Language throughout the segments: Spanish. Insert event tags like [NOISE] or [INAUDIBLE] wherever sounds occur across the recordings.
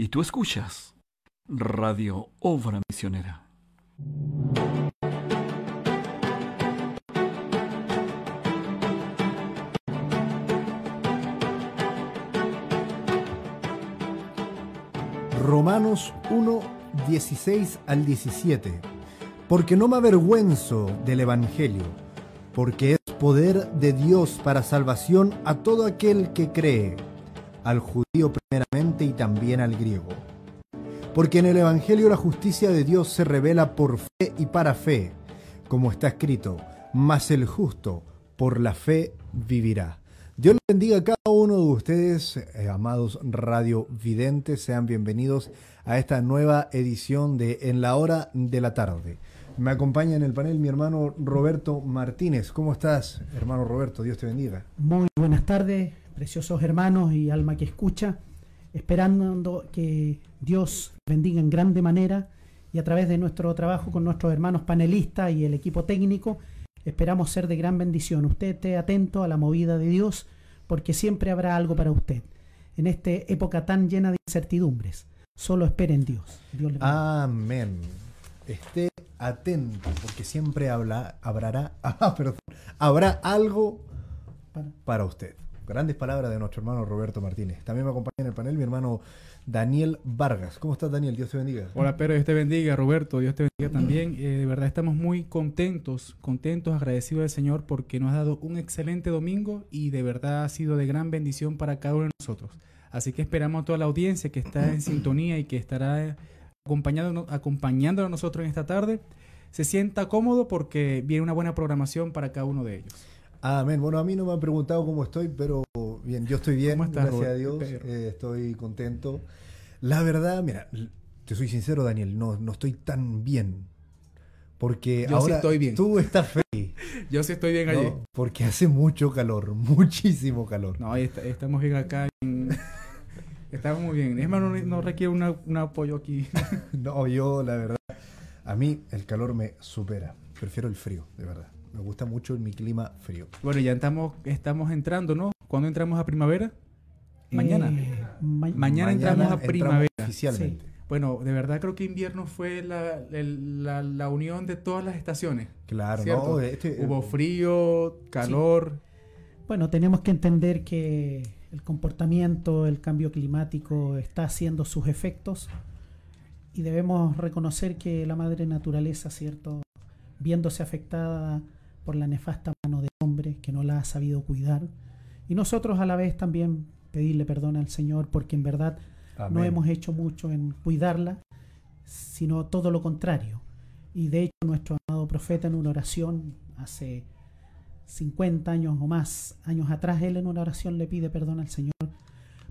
Y tú escuchas Radio Obra Misionera. Romanos 1, 16 al 17. Porque no me avergüenzo del Evangelio, porque es poder de Dios para salvación a todo aquel que cree, al judío primeramente y también al griego. Porque en el Evangelio la justicia de Dios se revela por fe y para fe, como está escrito, mas el justo por la fe vivirá. Dios les bendiga a cada uno de ustedes, eh, amados radio videntes, sean bienvenidos a esta nueva edición de En la hora de la tarde. Me acompaña en el panel mi hermano Roberto Martínez. ¿Cómo estás, hermano Roberto? Dios te bendiga. Muy buenas tardes, preciosos hermanos y alma que escucha, esperando que Dios bendiga en grande manera y a través de nuestro trabajo con nuestros hermanos panelistas y el equipo técnico, esperamos ser de gran bendición. Usted esté atento a la movida de Dios porque siempre habrá algo para usted. En esta época tan llena de incertidumbres, solo espere en Dios. Dios le bendiga. Amén. Esté atento, porque siempre habla, habrá, [LAUGHS] ah, perdón, habrá algo para usted. Grandes palabras de nuestro hermano Roberto Martínez. También me acompaña en el panel mi hermano Daniel Vargas. ¿Cómo estás, Daniel? Dios te bendiga. Hola Pedro, Dios te bendiga, Roberto, Dios te bendiga también. Eh, de verdad estamos muy contentos, contentos, agradecidos del Señor porque nos ha dado un excelente domingo y de verdad ha sido de gran bendición para cada uno de nosotros. Así que esperamos a toda la audiencia que está en sintonía y que estará acompañándonos, acompañándonos a nosotros en esta tarde, se sienta cómodo porque viene una buena programación para cada uno de ellos. Amén. Bueno, a mí no me han preguntado cómo estoy, pero bien, yo estoy bien, ¿Cómo estás, gracias a Roberto? Dios. Eh, estoy contento. La verdad, mira, te soy sincero, Daniel, no, no estoy tan bien. Porque Yo sí ahora estoy bien. tú estás feliz. [LAUGHS] Yo sí estoy bien allí. ¿no? Porque hace mucho calor, [LAUGHS] muchísimo calor. No, está- estamos bien acá. en- [LAUGHS] Estamos muy bien. Es más, no, no requiere una- un apoyo aquí. No, yo la verdad, a mí el calor me supera. Prefiero el frío, de verdad. Me gusta mucho mi clima frío. Bueno, ya estamos, estamos entrando, ¿no? ¿Cuándo entramos a primavera? Mañana. Eh, ma- Mañana entramos a primavera. Oficialmente. Bueno, de verdad creo que invierno fue la, el- la, la unión de todas las estaciones. Claro, ¿Cierto? ¿no? Este, Hubo frío, calor. Bueno, tenemos que entender que el comportamiento, el cambio climático está haciendo sus efectos y debemos reconocer que la madre naturaleza, ¿cierto? Viéndose afectada por la nefasta mano del hombre que no la ha sabido cuidar y nosotros a la vez también pedirle perdón al Señor porque en verdad no hemos hecho mucho en cuidarla, sino todo lo contrario. Y de hecho nuestro amado profeta en una oración hace 50 años o más años atrás, él en una oración le pide perdón al Señor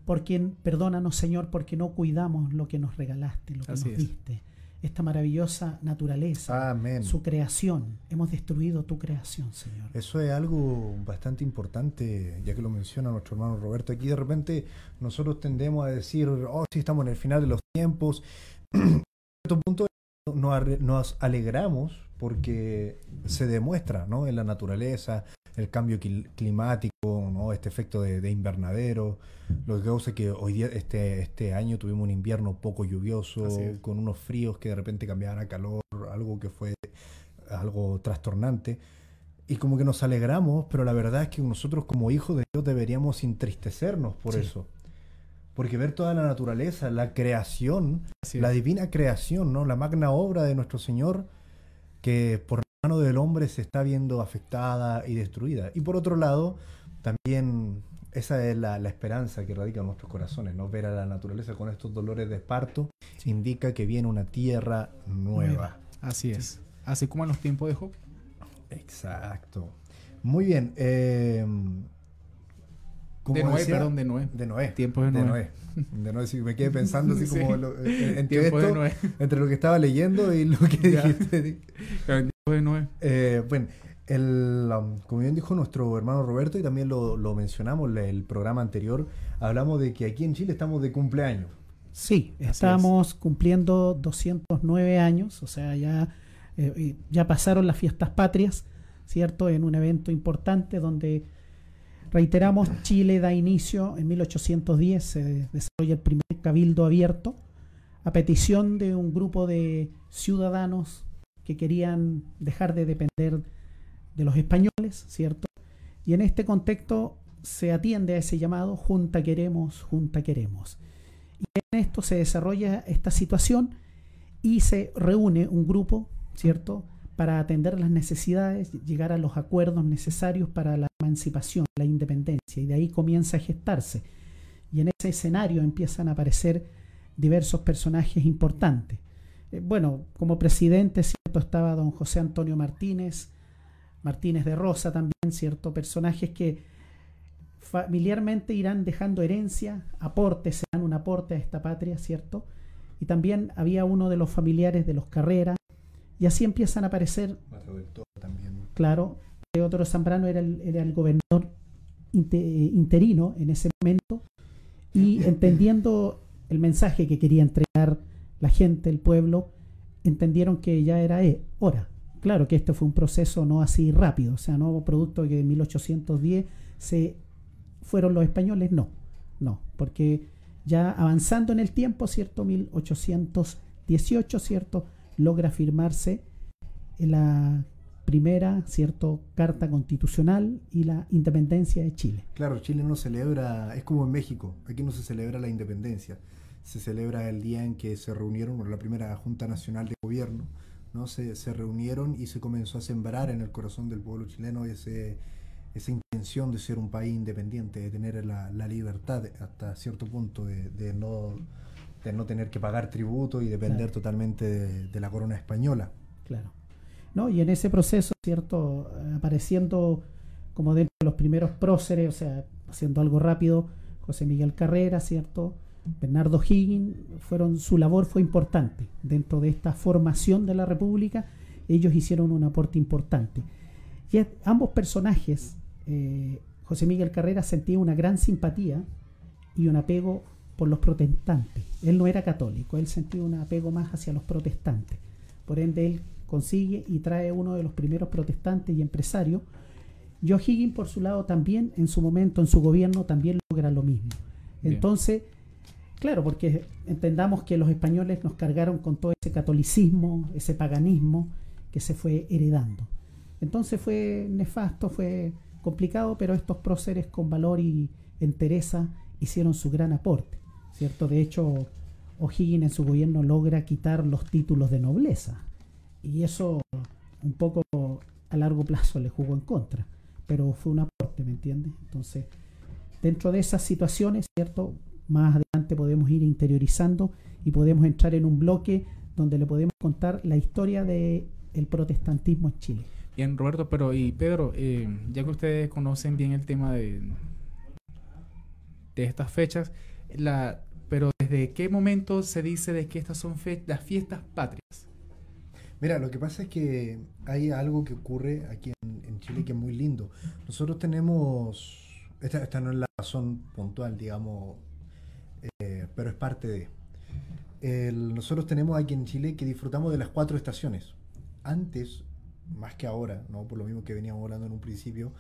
por quien, perdónanos Señor, porque no cuidamos lo que nos regalaste, lo que Así nos es. Esta maravillosa naturaleza, Amén. su creación. Hemos destruido tu creación, Señor. Eso es algo bastante importante, ya que lo menciona nuestro hermano Roberto. Aquí de repente nosotros tendemos a decir, oh, sí, estamos en el final de los tiempos. En [CLEARS THROAT] cierto punto nos alegramos porque se demuestra ¿no? en la naturaleza el cambio climático, ¿no? este efecto de, de invernadero, lo que causa que hoy día, este, este año tuvimos un invierno poco lluvioso, con unos fríos que de repente cambiaban a calor, algo que fue algo trastornante. Y como que nos alegramos, pero la verdad es que nosotros como hijos de Dios deberíamos entristecernos por Sí. eso. Porque ver toda la naturaleza, la creación, la divina creación, ¿no? La magna obra de nuestro Señor, que por mano del hombre se está viendo afectada y destruida. Y por otro lado, también esa es la, la esperanza que radica en nuestros corazones, ¿no? Ver a la naturaleza con estos dolores de esparto indica que viene una tierra nueva. Nueva. Así es. Así como en los tiempos de Job. Exacto. Muy bien. eh, como De Noé, decía- perdón, de Noé. De Noé. Tiempos de De Noé. De Noé, sí, me quedé pensando así [LAUGHS] Sí. como lo- eh, entre, esto, lo que estaba leyendo y lo que [LAUGHS] dijiste. Noé. Eh, bueno, el, um, como bien dijo nuestro hermano Roberto y también lo, lo mencionamos en el programa anterior, hablamos de que aquí en Chile estamos de cumpleaños. Sí, Así estamos cumpliendo 209 años, o sea, ya, eh, ya pasaron las fiestas patrias, ¿cierto? En un evento importante donde Reiteramos, Chile da inicio en 1810, se desarrolla el primer cabildo abierto a petición de un grupo de ciudadanos que querían dejar de depender de los españoles, ¿cierto? Y en este contexto se atiende a ese llamado Junta Queremos, Junta Queremos. Y en esto se desarrolla esta situación y se reúne un grupo, ¿cierto?, para atender las necesidades, llegar a los acuerdos necesarios para la emancipación, la independencia, y de ahí comienza a gestarse. Y en ese escenario empiezan a aparecer diversos personajes importantes. Eh, bueno, como presidente, ¿cierto? Estaba don José Antonio Martínez, Martínez de Rosa también, ¿cierto? Personajes que familiarmente irán dejando herencia, aportes, serán un aporte a esta patria, ¿cierto? Y también había uno de los familiares de los Carreras, y así empiezan a aparecer. También. Claro, Teodoro Zambrano era el, era el gobernador interino en ese momento, y [COUGHS] entendiendo el mensaje que quería entregar la gente, el pueblo, entendieron que ya era eh, hora. Claro que este fue un proceso no así rápido, o sea, no producto que en 1810 se fueron los españoles, no, no, porque ya avanzando en el tiempo, ¿cierto? 1818, ¿cierto? Logra firmarse la primera, ¿cierto? Carta constitucional y la independencia de Chile. Claro, Chile no celebra, es como en México, aquí no se celebra la independencia, se celebra el día en que se reunieron, la primera Junta Nacional de Gobierno, ¿no? Se, se reunieron y se comenzó a sembrar en el corazón del pueblo chileno ese esa intención de ser un país independiente, de tener la, libertad hasta cierto punto, de, no, de no tener que pagar tributo y depender totalmente de, la corona española. Claro. ¿No? Y en ese proceso, ¿cierto? Apareciendo como dentro de los primeros próceres, o sea, haciendo algo rápido, José Miguel Carrera, ¿cierto? Bernardo Higgins, fueron, su labor fue importante dentro de esta formación de la República. Ellos hicieron un aporte importante. Y ambos personajes, eh, José Miguel Carrera sentía una gran simpatía y un apego por los protestantes. Él no era católico, él sentía un apego más hacia los protestantes. Por ende, él consigue y trae uno de los primeros protestantes y empresarios. Joe Higgins, por su lado, también en su momento, en su gobierno, también logra lo mismo. Entonces, claro, porque entendamos que los españoles nos cargaron con todo ese catolicismo, ese paganismo que se fue heredando. Entonces fue nefasto, fue complicado, pero estos próceres con valor y entereza hicieron su gran aporte, ¿cierto? De hecho, O'Higgins en su gobierno logra quitar los títulos de nobleza y eso un poco a largo plazo le jugó en contra, pero fue un aporte, ¿me entiendes? Entonces, dentro de esas situaciones, ¿cierto? Más adelante podemos ir interiorizando y podemos entrar en un bloque donde le podemos contar la historia del el protestantismo en Chile. Bien, Roberto, pero y Pedro, eh, ya que ustedes conocen bien el tema de, de estas fechas, la, pero ¿desde qué momento se dice de que estas son las fiestas patrias? Mira, lo que pasa es que hay algo que ocurre aquí en, Chile que es muy lindo. Nosotros tenemos, esta, esta no es la razón puntual, digamos, eh, pero es parte de... nosotros tenemos aquí en Chile que disfrutamos de las cuatro estaciones. Antes más que ahora, ¿no? por lo mismo que veníamos hablando en un principio,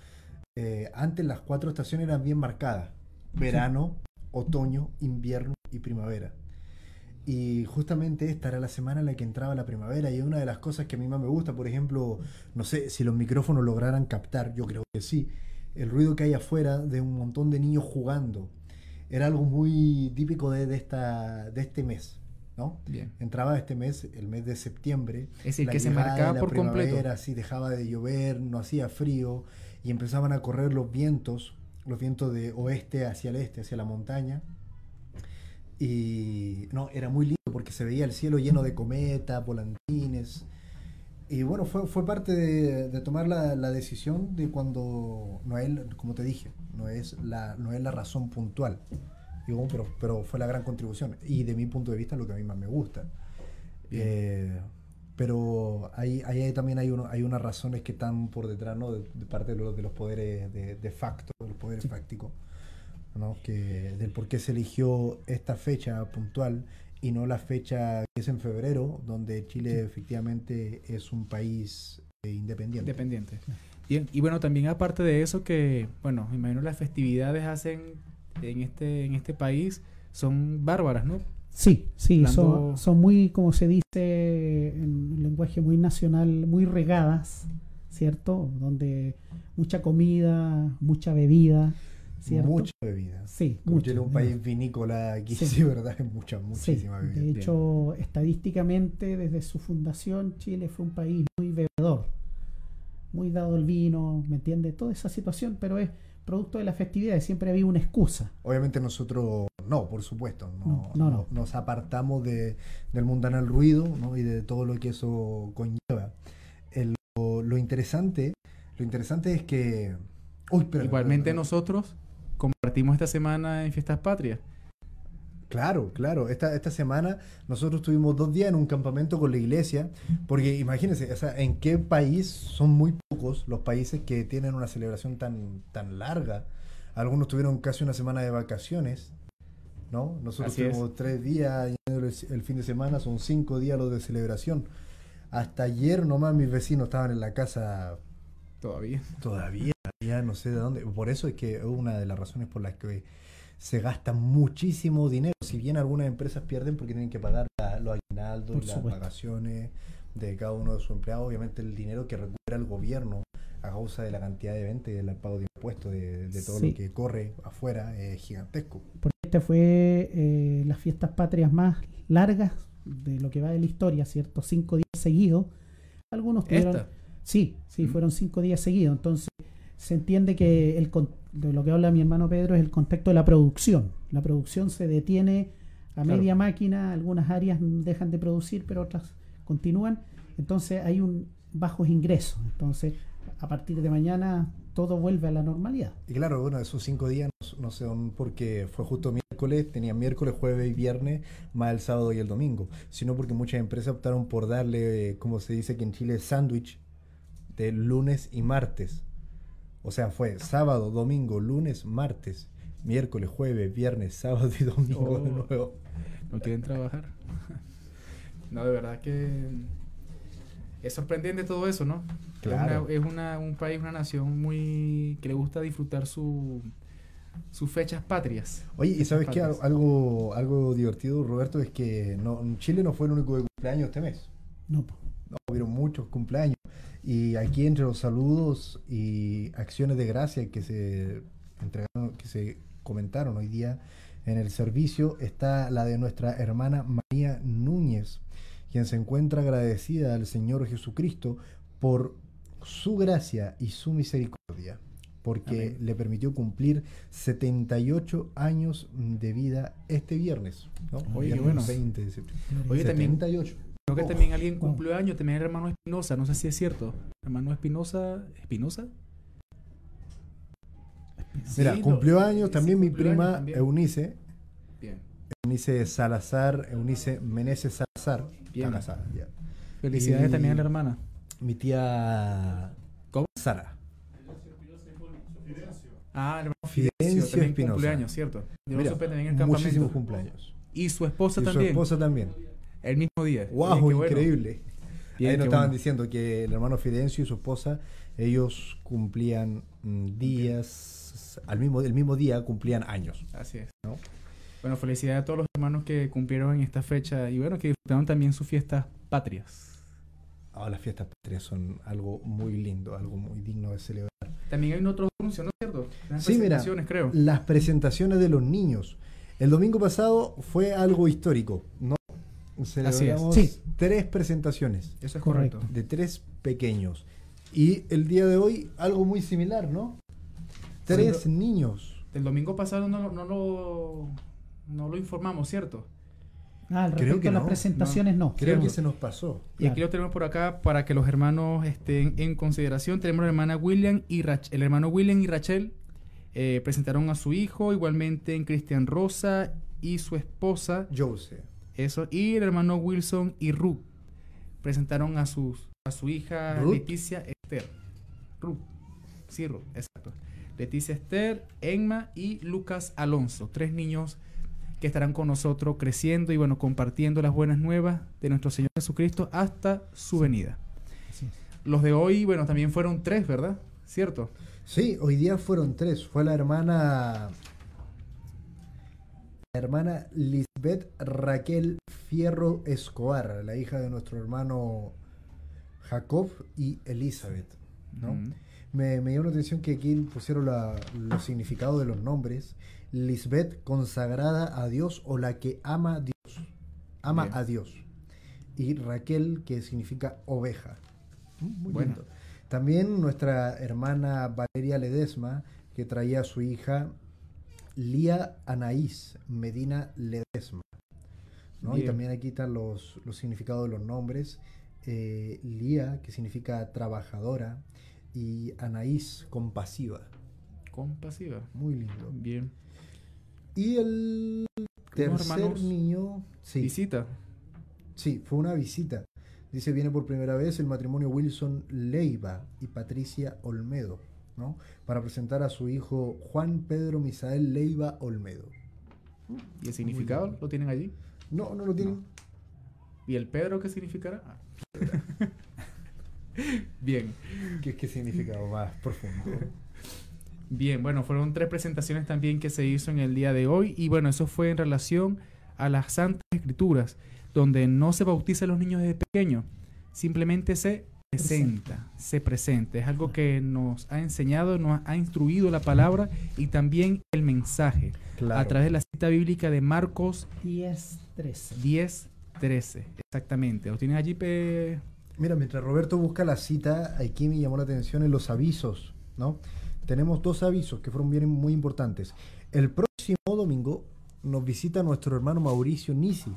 eh, antes las cuatro estaciones eran bien marcadas, verano, otoño, invierno y primavera. Y justamente esta era la semana en la que entraba la primavera y una de las cosas que a mí más me gusta, por ejemplo, no sé si los micrófonos lograran captar, yo creo que sí, el ruido que hay afuera de un montón de niños jugando. Era algo muy típico de, de, esta, de este mes. ¿no? Bien. Entraba este mes, el mes de septiembre. Es decir, que se marcaba por completo. Así dejaba de llover, no hacía frío y empezaban a correr los vientos, los vientos de oeste hacia el este, hacia la montaña. Y no, era muy lindo porque se veía el cielo lleno de cometas, volantines. Y bueno, fue, fue parte de, tomar la, la, decisión de cuando no es, como te dije, no es la, no es la razón puntual pero, pero fue la gran contribución. Y de mi punto de vista, lo que a mí más me gusta. Eh, pero ahí, ahí también hay, uno, hay unas razones que están por detrás, ¿no? De, parte de los, de los poderes de, de, facto, de los poderes fácticos, ¿no? Que, del por qué se eligió esta fecha puntual y no la fecha que es en febrero, donde Chile efectivamente es un país eh, independiente. Independiente. Bien, y bueno, también aparte de eso que, bueno, me imagino las festividades hacen en este, en este país son bárbaras, ¿no? Sí, sí, Hablando- son, son muy, como se dice en lenguaje muy nacional, muy regadas, ¿cierto? Donde mucha comida, mucha bebida, ¿cierto? Mucha bebida. Sí, Como mucha, Chile es un país vinícola aquí, Sí. sí, [LAUGHS] ¿verdad? Es mucha, Sí, muchísima bebida. de hecho, estadísticamente, desde su fundación, Chile fue un país muy bebedor, muy dado el vino, ¿me entiende? Toda esa situación, pero es producto de la festividad, siempre había una excusa. Obviamente nosotros, no, por supuesto, no, No, no, no. no- nos apartamos de, del mundanal ruido ¿no? y de todo lo que eso conlleva. El- lo, lo interesante, lo interesante es que... Uy, Igualmente nosotros compartimos esta semana en Fiestas Patrias. Claro, claro. Esta, esta semana nosotros tuvimos dos días en un campamento con la iglesia, porque imagínense, o sea, en qué país son muy pocos los países que tienen una celebración tan, tan larga. Algunos tuvieron casi una semana de vacaciones, ¿no? Nosotros Así es. tuvimos tres días el fin de semana, son cinco días los de celebración. Hasta ayer nomás mis vecinos estaban en la casa Todavía. Todavía, ya no sé de dónde. Por eso es que es una de las razones por las que se gasta muchísimo dinero. Si bien algunas empresas pierden porque tienen que pagar la- los aguinaldos las vacaciones de cada uno de sus empleados, obviamente el dinero que recupera el gobierno a causa de la cantidad de ventas y del pago de impuestos, de, de todo Sí. lo que corre afuera, es gigantesco. Porque esta fue eh, las fiestas patrias más largas de lo que va de la historia, ¿cierto? Cinco días seguidos. Algunos tuvieron... Esta. Sí, sí, Mm. fueron cinco días seguidos. Entonces, se entiende que el, de lo que habla mi hermano Pedro es el contexto de la producción. La producción se detiene a Claro. media máquina, algunas áreas dejan de producir, pero otras continúan. Entonces, hay un bajos ingresos. Entonces, a partir de mañana, todo vuelve a la normalidad. Y claro, bueno, esos cinco días no, no son porque fue justo miércoles, tenía miércoles, jueves y viernes, más el sábado y el domingo, sino porque muchas empresas optaron por darle, eh, como se dice aquí en Chile, sándwich de lunes y martes. O sea, fue sábado, domingo, lunes, martes, miércoles, jueves, viernes, sábado y domingo de Oh. nuevo. no quieren trabajar. no, de verdad que es sorprendente todo eso, ¿no? Claro. Es, una- es una- un país, una nación muy que le gusta disfrutar su, sus fechas patrias. Oye, ¿y sabes qué? Algo, algo divertido, Roberto, es que no, Chile no fue el único de cumpleaños este mes. No. No, hubieron muchos cumpleaños. Y aquí entre los saludos y acciones de gracia que se entregaron, que se comentaron hoy día en el servicio, está la de nuestra hermana María Núñez, quien se encuentra agradecida al Señor Jesucristo por su gracia y su misericordia, porque Amén. le permitió cumplir 78 años de vida este viernes. ¿no? Oye, Viernes bueno. 20 de septiembre. Oye, también 78. Creo que Oh, también alguien cumplió años, también el hermano Espinosa, no sé si es cierto. Hermano Espinosa, ¿Espinosa? Mira, Sí, cumplió no, años sí, también mi prima también. Eunice, Bien. Eunice Salazar, Eunice Meneses Salazar, Bien. está casada ya. Felicidades Y- también a la hermana. Mi tía ¿Cómo? Sara. Ah, el hermano Fidencio Fidencio, también Espinosa. cumpleaños, ¿cierto? Yo Mira, lo supe también en el muchísimos campamento. cumpleaños. Y su esposa Y su también. esposa también. El mismo día. ¡Wow! bueno. Increíble. Bien, Ahí nos estaban bueno. diciendo que el hermano Fidencio y su esposa, ellos cumplían mm, días, al mismo, el mismo día cumplían años. Así es. ¿no? Bueno, felicidades a todos los hermanos que cumplieron en esta fecha y bueno, que disfrutaron también sus fiestas patrias. Ahora las fiestas patrias son algo muy lindo, algo muy digno de celebrar. También hay otros anuncios, ¿no es cierto? Las Sí, mira, presentaciones, creo. las presentaciones de los niños. El domingo pasado fue algo histórico, ¿no? Celebramos Sí. tres presentaciones Eso es correcto. correcto. de tres pequeños. Y el día de hoy algo muy similar, ¿no? Tres Sí, niños. El domingo pasado no, lo- no, lo, no lo informamos, ¿cierto? Ah, al Creo respecto que a las no, Rachel eh, presentaron a su hijo, igualmente en Cristian Rosa y su esposa, Jose. Eso, y el hermano Wilson y Ruth presentaron a, sus, a su hija ¿Ruth? Leticia Esther. Ruth, sí, Ruth, exacto. Leticia Esther, Emma y Lucas Alonso, tres niños que estarán con nosotros creciendo y bueno, compartiendo las buenas nuevas de nuestro Señor Jesucristo hasta su venida. Los de hoy, bueno, también fueron tres, ¿verdad? ¿cierto? Sí, hoy día fueron tres. Fue la hermana. Hermana Lisbeth Raquel Fierro Escobar, la hija de nuestro hermano Jacob y Elizabeth. ¿no? Mm. Me, me llamó la atención que aquí pusieron la- los significados de los nombres. Lisbeth, consagrada a Dios o la que ama a Dios. Ama Bien. a Dios. Y Raquel, que significa oveja. Mm, Muy Bueno. lindo. También nuestra hermana Valeria Ledesma, que traía a su hija Lía Anaís Medina Ledesma. ¿no? Y también aquí están los, los significados de los nombres. Eh, Lía, que significa trabajadora, y Anaís, compasiva. Compasiva. Muy lindo. Bien. Y el tercer niño, sí, Visita. sí, fue una visita. Dice, viene por primera vez el matrimonio Wilson Leiva y Patricia Olmedo, ¿no? Para presentar a su hijo Juan Pedro Misael Leiva Olmedo. ¿Y el significado lo tienen allí? No, no lo tienen. ¿Y el Pedro qué significará? Ah. [LAUGHS] Bien. ¿Qué, qué significado más profundo? [LAUGHS] Bien, bueno, fueron tres presentaciones también que se hizo en el día de hoy y bueno, eso fue en relación a las Santas Escrituras, donde no se bautiza a los niños desde pequeños, simplemente se presenta, se presenta. Es algo que nos ha enseñado, nos ha instruido la palabra y también el mensaje Claro. a través de la cita bíblica de Marcos 10, 13. 10, 13. Exactamente. ¿Lo tienes allí, Pe? Mira, mientras Roberto busca la cita, aquí me llamó la atención en los avisos, ¿no? Tenemos dos avisos que fueron bien muy importantes. El próximo domingo nos visita nuestro hermano Mauricio Nisi,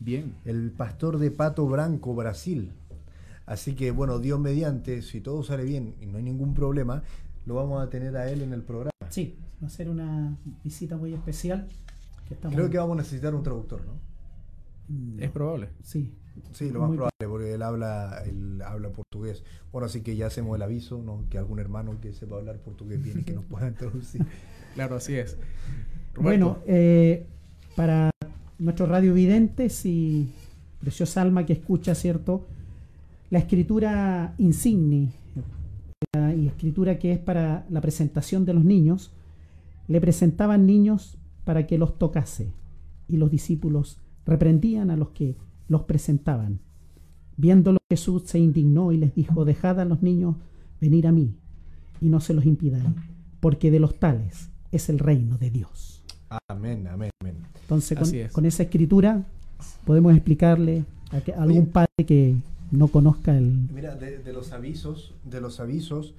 Bien. el pastor de Pato Branco, Brasil. Así que, bueno, Dios mediante, si todo sale bien y no hay ningún problema, lo vamos a tener a él en el programa. Sí, va a ser una visita muy especial. Que estamos, Creo que vamos a necesitar un traductor, ¿no? Es probable. Sí, Sí, lo más Muy probable, porque él habla, él habla portugués. Bueno, así que ya hacemos el aviso, ¿no? Que algún hermano que sepa hablar portugués viene y que nos pueda traducir. [LAUGHS] Claro, así es. Bueno, eh, para nuestros radiovidentes y preciosa alma que escucha, ¿cierto? La escritura insigni la- y escritura que es para la presentación de los niños, le presentaban niños para que los tocase y los discípulos reprendían a los que los presentaban. Viéndolo Jesús se indignó y les dijo, dejad a los niños venir a mí y no se los impidáis, porque de los tales es el reino de Dios. Amén, amén, amén. Entonces, con, Así es. con esa escritura podemos explicarle a, que- a algún padre que no conozca el... Mira, de, de los avisos, de los avisos,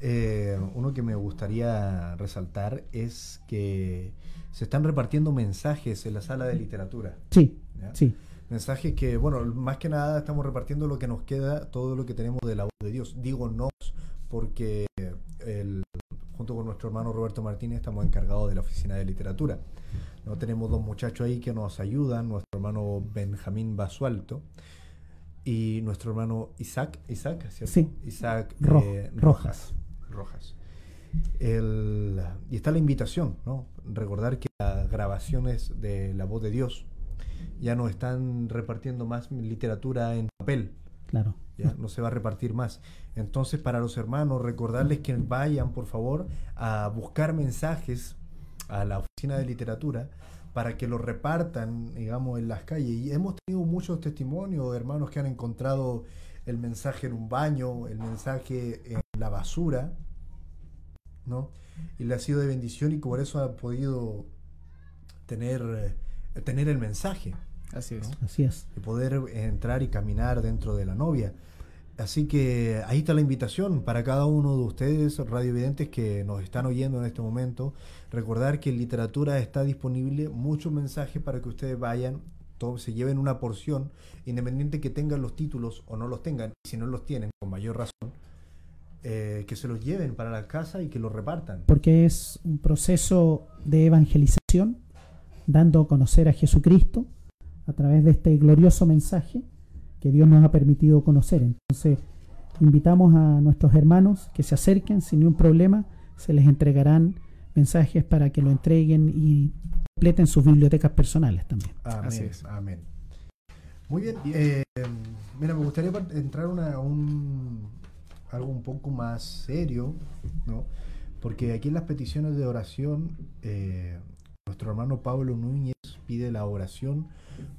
eh, uno que me gustaría resaltar es que se están repartiendo mensajes en la sala de literatura. Sí, ¿ya? sí, Mensajes que, bueno, más que nada estamos repartiendo lo que nos queda, todo lo que tenemos de la voz de Dios. Digo nos porque el- junto con nuestro hermano Roberto Martínez estamos encargados de la oficina de literatura. ¿no? Tenemos dos muchachos ahí que nos ayudan, nuestro hermano Benjamín Basualto y nuestro hermano Isaac, Isaac, ¿cierto? Sí. Isaac Ro- eh, Rojas. Rojas. El- y está la invitación, ¿no? Recordar que las grabaciones de la voz de Dios ya no están repartiendo más literatura en papel, claro. ya [LAUGHS] no se va a repartir más. Entonces, para los hermanos, recordarles que vayan, por favor, a buscar mensajes a la oficina de literatura para que los repartan, digamos, en las calles. Y hemos tenido muchos testimonios de hermanos que han encontrado el mensaje en un baño, el mensaje en la basura, ¿no? Y le ha sido de bendición y por eso ha podido tener, eh, tener el mensaje así es. Así es. y poder entrar y caminar dentro de la novia. Así que ahí está la invitación para cada uno de ustedes, radiovidentes que nos están oyendo en este momento. Recordar que en literatura está disponible muchos mensajes para que ustedes vayan, to- se lleven una porción, independiente que tengan los títulos o no los tengan, si no los tienen, con mayor razón, eh, que se los lleven para la casa y que los repartan. Porque es un proceso de evangelización, dando a conocer a Jesucristo a través de este glorioso mensaje que Dios nos ha permitido conocer. Entonces, invitamos a nuestros hermanos que se acerquen sin ningún problema, se les entregarán mensajes para que lo entreguen y completen sus bibliotecas personales también. Amén. Así es. Amén. Muy bien. eh, mira, me gustaría entrar una, un, algo un poco más serio, ¿no? Porque aquí en las peticiones de oración, eh, nuestro hermano Pablo Núñez pide la oración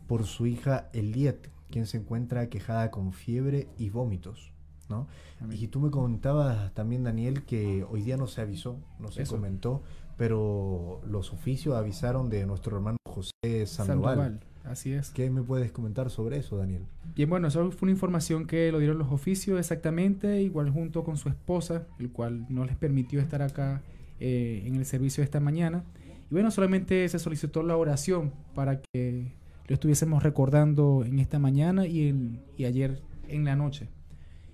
por su hija Eliet, quien se encuentra quejada con fiebre y vómitos. ¿no? Y tú me comentabas también, Daniel, que hoy día no se avisó, no se Eso. comentó, pero los oficios avisaron de nuestro hermano José Sandoval. Sandoval, así es. ¿Qué me puedes comentar sobre eso, Daniel? Bien, bueno, eso fue una información que lo dieron los oficios exactamente, igual junto con su esposa, el cual no les permitió estar acá eh, en el servicio de esta mañana. Y bueno, solamente se solicitó la oración para que lo estuviésemos recordando en esta mañana y, en- y ayer en la noche.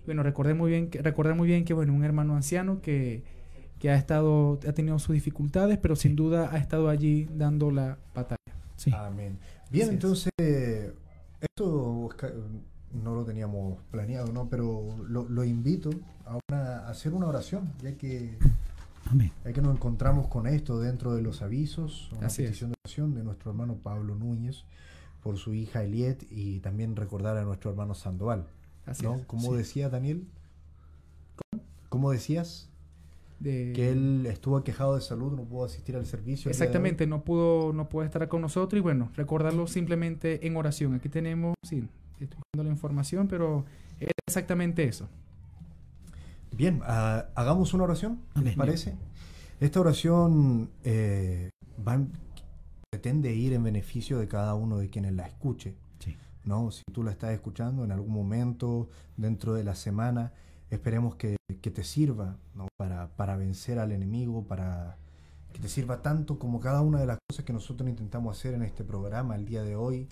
Bueno, recordé muy bien que, recordar muy bien que bueno, un hermano anciano que, que ha estado, ha tenido sus dificultades, pero sin duda ha estado allí dando la batalla. Sí. Amén. Bien, Así es. entonces, esto Oscar, no lo teníamos planeado, ¿no? Pero lo, lo invito a, una- a hacer una oración, ya que, Amén. ya que nos encontramos con esto dentro de los avisos, una Así es. petición de oración de nuestro hermano Pablo Núñez por su hija Eliet y también recordar a nuestro hermano Sandoval. Así ¿no? es. Como sí. decía Daniel, ¿cómo decías? De- Que él estuvo quejado de salud, no pudo asistir al servicio. Exactamente, no pudo, no pudo estar con nosotros y bueno, recordarlo simplemente en oración. Aquí tenemos, sí, estoy buscando la información, pero es exactamente eso. Bien, ah, hagamos una oración, ¿qué ¿les parece? Esta oración eh, va en- pretende ir en beneficio de cada uno de quienes la escuche. Sí. ¿no? Si tú la estás escuchando en algún momento dentro de la semana, esperemos que, que te sirva ¿no? para, para vencer al enemigo, para que te sirva tanto como cada una de las cosas que nosotros intentamos hacer en este programa el día de hoy.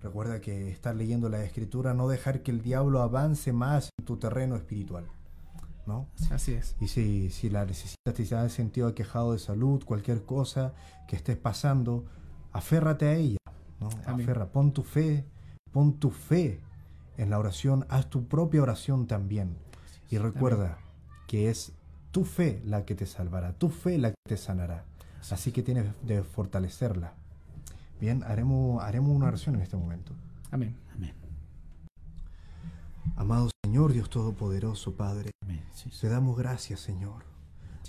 Recuerda que estar leyendo la escritura, no dejar que el diablo avance más en tu terreno espiritual. ¿No? Así es. Y si, si la necesitas, si te has sentido aquejado de salud, cualquier cosa que estés pasando, aférrate a ella. ¿no? Amén. Aferra, pon tu fe, pon tu fe en la oración, haz tu propia oración también. Y recuerda que es tu fe la que te salvará, tu fe la que te sanará. Así que tienes de fortalecerla. Bien, haremos, haremos una oración en este momento. Amén. Amén. Amado Señor, Dios Todopoderoso, Padre, Amén. Sí, sí. te damos gracias, Señor.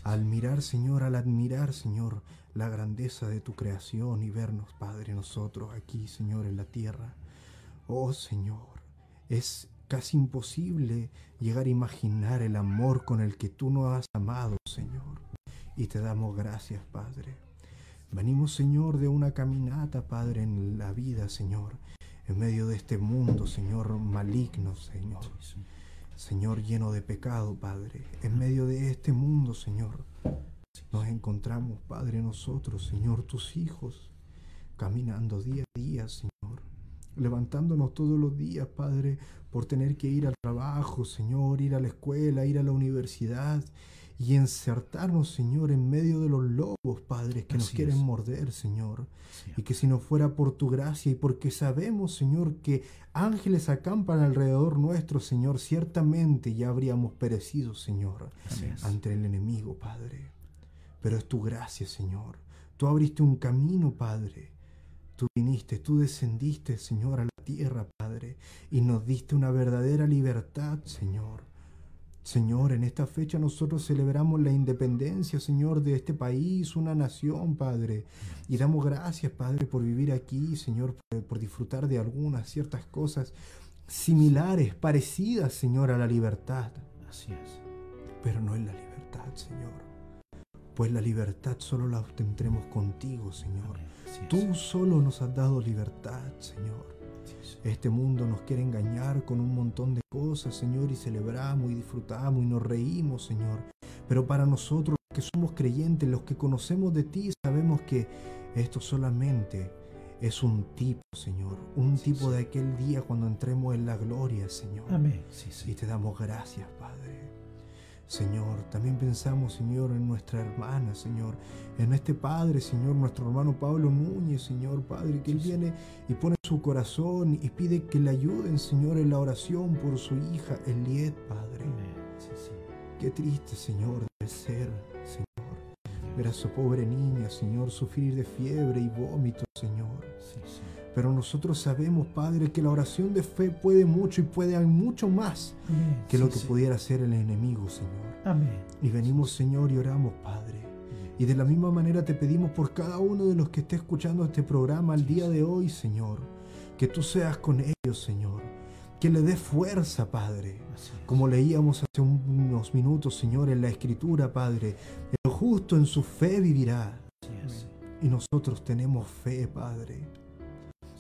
Al mirar, Señor, al admirar, Señor, la grandeza de tu creación y vernos, Padre, nosotros aquí, Señor, en la tierra. Oh, Señor, es casi imposible llegar a imaginar el amor con el que tú nos has amado, Señor. Y te damos gracias, Padre. Venimos, Señor, de una caminata, Padre, en la vida, Señor, en medio de este mundo, Señor, maligno, Señor. Señor lleno de pecado, Padre. En medio de este mundo, Señor, nos encontramos, Padre, nosotros, Señor, tus hijos, caminando día a día, Señor. Levantándonos todos los días, Padre, por tener que ir al trabajo, Señor, ir a la escuela, ir a la universidad y insertarnos, Señor, en medio de los lobos, Padre, que nos quieren es. morder, Señor. Sí. Y que si no fuera por tu gracia y porque sabemos, Señor, que ángeles acampan alrededor nuestro, Señor, ciertamente ya habríamos perecido, Señor, Así es. ante el enemigo, Padre. Pero es tu gracia, Señor. Tú abriste un camino, Padre. Tú viniste, tú descendiste, Señor, a la tierra, Padre, y nos diste una verdadera libertad, Señor. Señor, en esta fecha nosotros celebramos la independencia, Señor, de este país, una nación, Padre. Y damos gracias, Padre, por vivir aquí, Señor, por, por disfrutar de algunas ciertas cosas similares, parecidas, Señor, a la libertad. Así es. Pero no es la libertad, Señor. Pues la libertad solo la obtendremos contigo, Señor. Tú solo nos has dado libertad, Señor. Este mundo nos quiere engañar con un montón de cosas, Señor, y celebramos y disfrutamos y nos reímos, Señor. Pero para nosotros que somos creyentes, los que conocemos de ti, sabemos que esto solamente es un tipo, Señor, un tipo de aquel día cuando entremos en la gloria, Señor. Amén. Sí, Y te damos gracias, Padre. Señor, también pensamos, Señor, en nuestra hermana, Señor, en este Padre, Señor, nuestro hermano Pablo Núñez, Señor, Padre, que él viene y pone su corazón y pide que le ayuden, Señor, en la oración por su hija Eliet, Padre. Amén. Sí, sí. Qué triste, Señor, debe ser, Señor, ver a su pobre niña, Señor, sufrir de fiebre y vómito, Señor. Sí, sí. Pero nosotros sabemos, Padre, que la oración de fe puede mucho y puede mucho más Amén. que lo que pudiera hacer el enemigo, Señor. Amén. Y venimos, Señor, y oramos, Padre. Y de la misma manera te pedimos por cada uno de los que esté escuchando este programa el día de hoy, Señor, que tú seas con ellos, Señor. Que le des fuerza, Padre. Como leíamos hace unos minutos, Señor, en la Escritura, Padre. Justo en su fe vivirá. Y nosotros tenemos fe, Padre.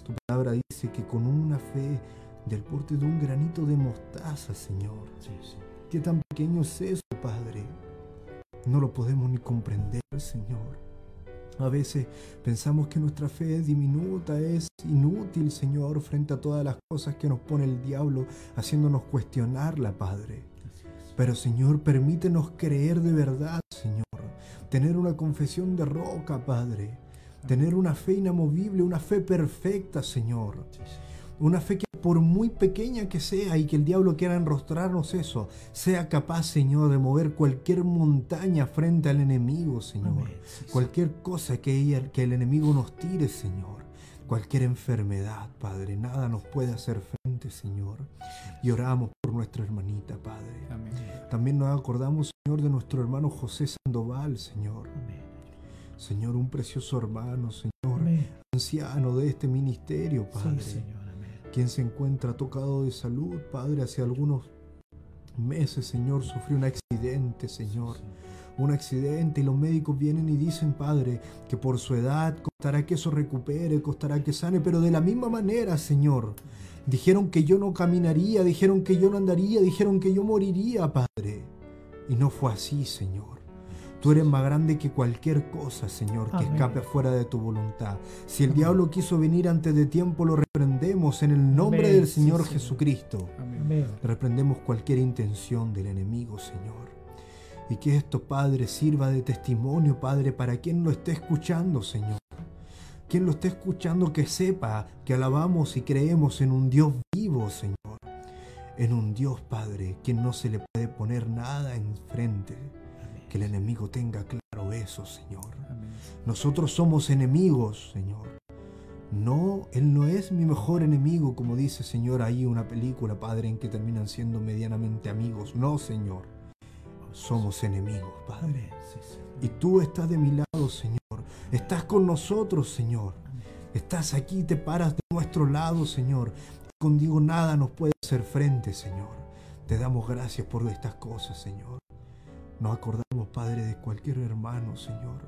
Tu palabra dice que con una fe del porte de un granito de mostaza, Señor. Sí, sí. ¿Qué tan pequeño es eso, Padre? No lo podemos ni comprender, Señor. A veces pensamos que nuestra fe es diminuta, es inútil, Señor, frente a todas las cosas que nos pone el diablo, haciéndonos cuestionarla, Padre. Pero, Señor, permítenos creer de verdad, Señor. Tener una confesión de roca, Padre. Tener una fe inamovible, una fe perfecta, Señor. Una fe que por muy pequeña que sea y que el diablo quiera enrostrarnos eso, sea capaz, Señor, de mover cualquier montaña frente al enemigo, Señor. Cualquier cosa que el enemigo nos tire, Señor. Cualquier enfermedad, Padre. Nada nos puede hacer frente, Señor. Y oramos por nuestra hermanita, Padre. Amén. También nos acordamos, Señor, de nuestro hermano José Sandoval, Señor. Amén. Señor, un precioso hermano, Señor. Amén. Anciano de este ministerio, Padre Sí, Señor. Amén. quien se encuentra tocado de salud, Padre, hace algunos meses, Señor, sufrió un accidente, Señor. Un accidente y los médicos vienen y dicen, Padre, que por su edad costará que eso recupere, costará que sane, pero de la misma manera, Señor, dijeron que yo no caminaría, dijeron que yo no andaría, dijeron que yo moriría, Padre. Y no fue así, Señor. Tú eres más grande que cualquier cosa, Señor, que Amén. escape fuera de tu voluntad. Si el diablo quiso venir antes de tiempo, lo reprendemos en el nombre Amén. del Señor. Jesucristo. Reprendemos cualquier intención del enemigo, Señor. Y que esto, Padre, sirva de testimonio, Padre, para quien lo esté escuchando, Señor. Quien lo esté escuchando, que sepa que alabamos y creemos en un Dios vivo, Señor. En un Dios, Padre, quien no se le puede poner nada enfrente. Que el enemigo tenga claro eso, Señor. Amén. Nosotros somos enemigos, Señor. No, Él no es mi mejor enemigo, como dice, Señor, ahí una película, Padre, en que terminan siendo medianamente amigos. No, Señor. Somos enemigos, Padre. Y tú estás de mi lado, Señor. Estás con nosotros, Señor. Estás aquí, te paras de nuestro lado, Señor. Contigo nada nos puede hacer frente, Señor. Te damos gracias por estas cosas, Señor. Nos acordamos, Padre, de cualquier hermano, Señor.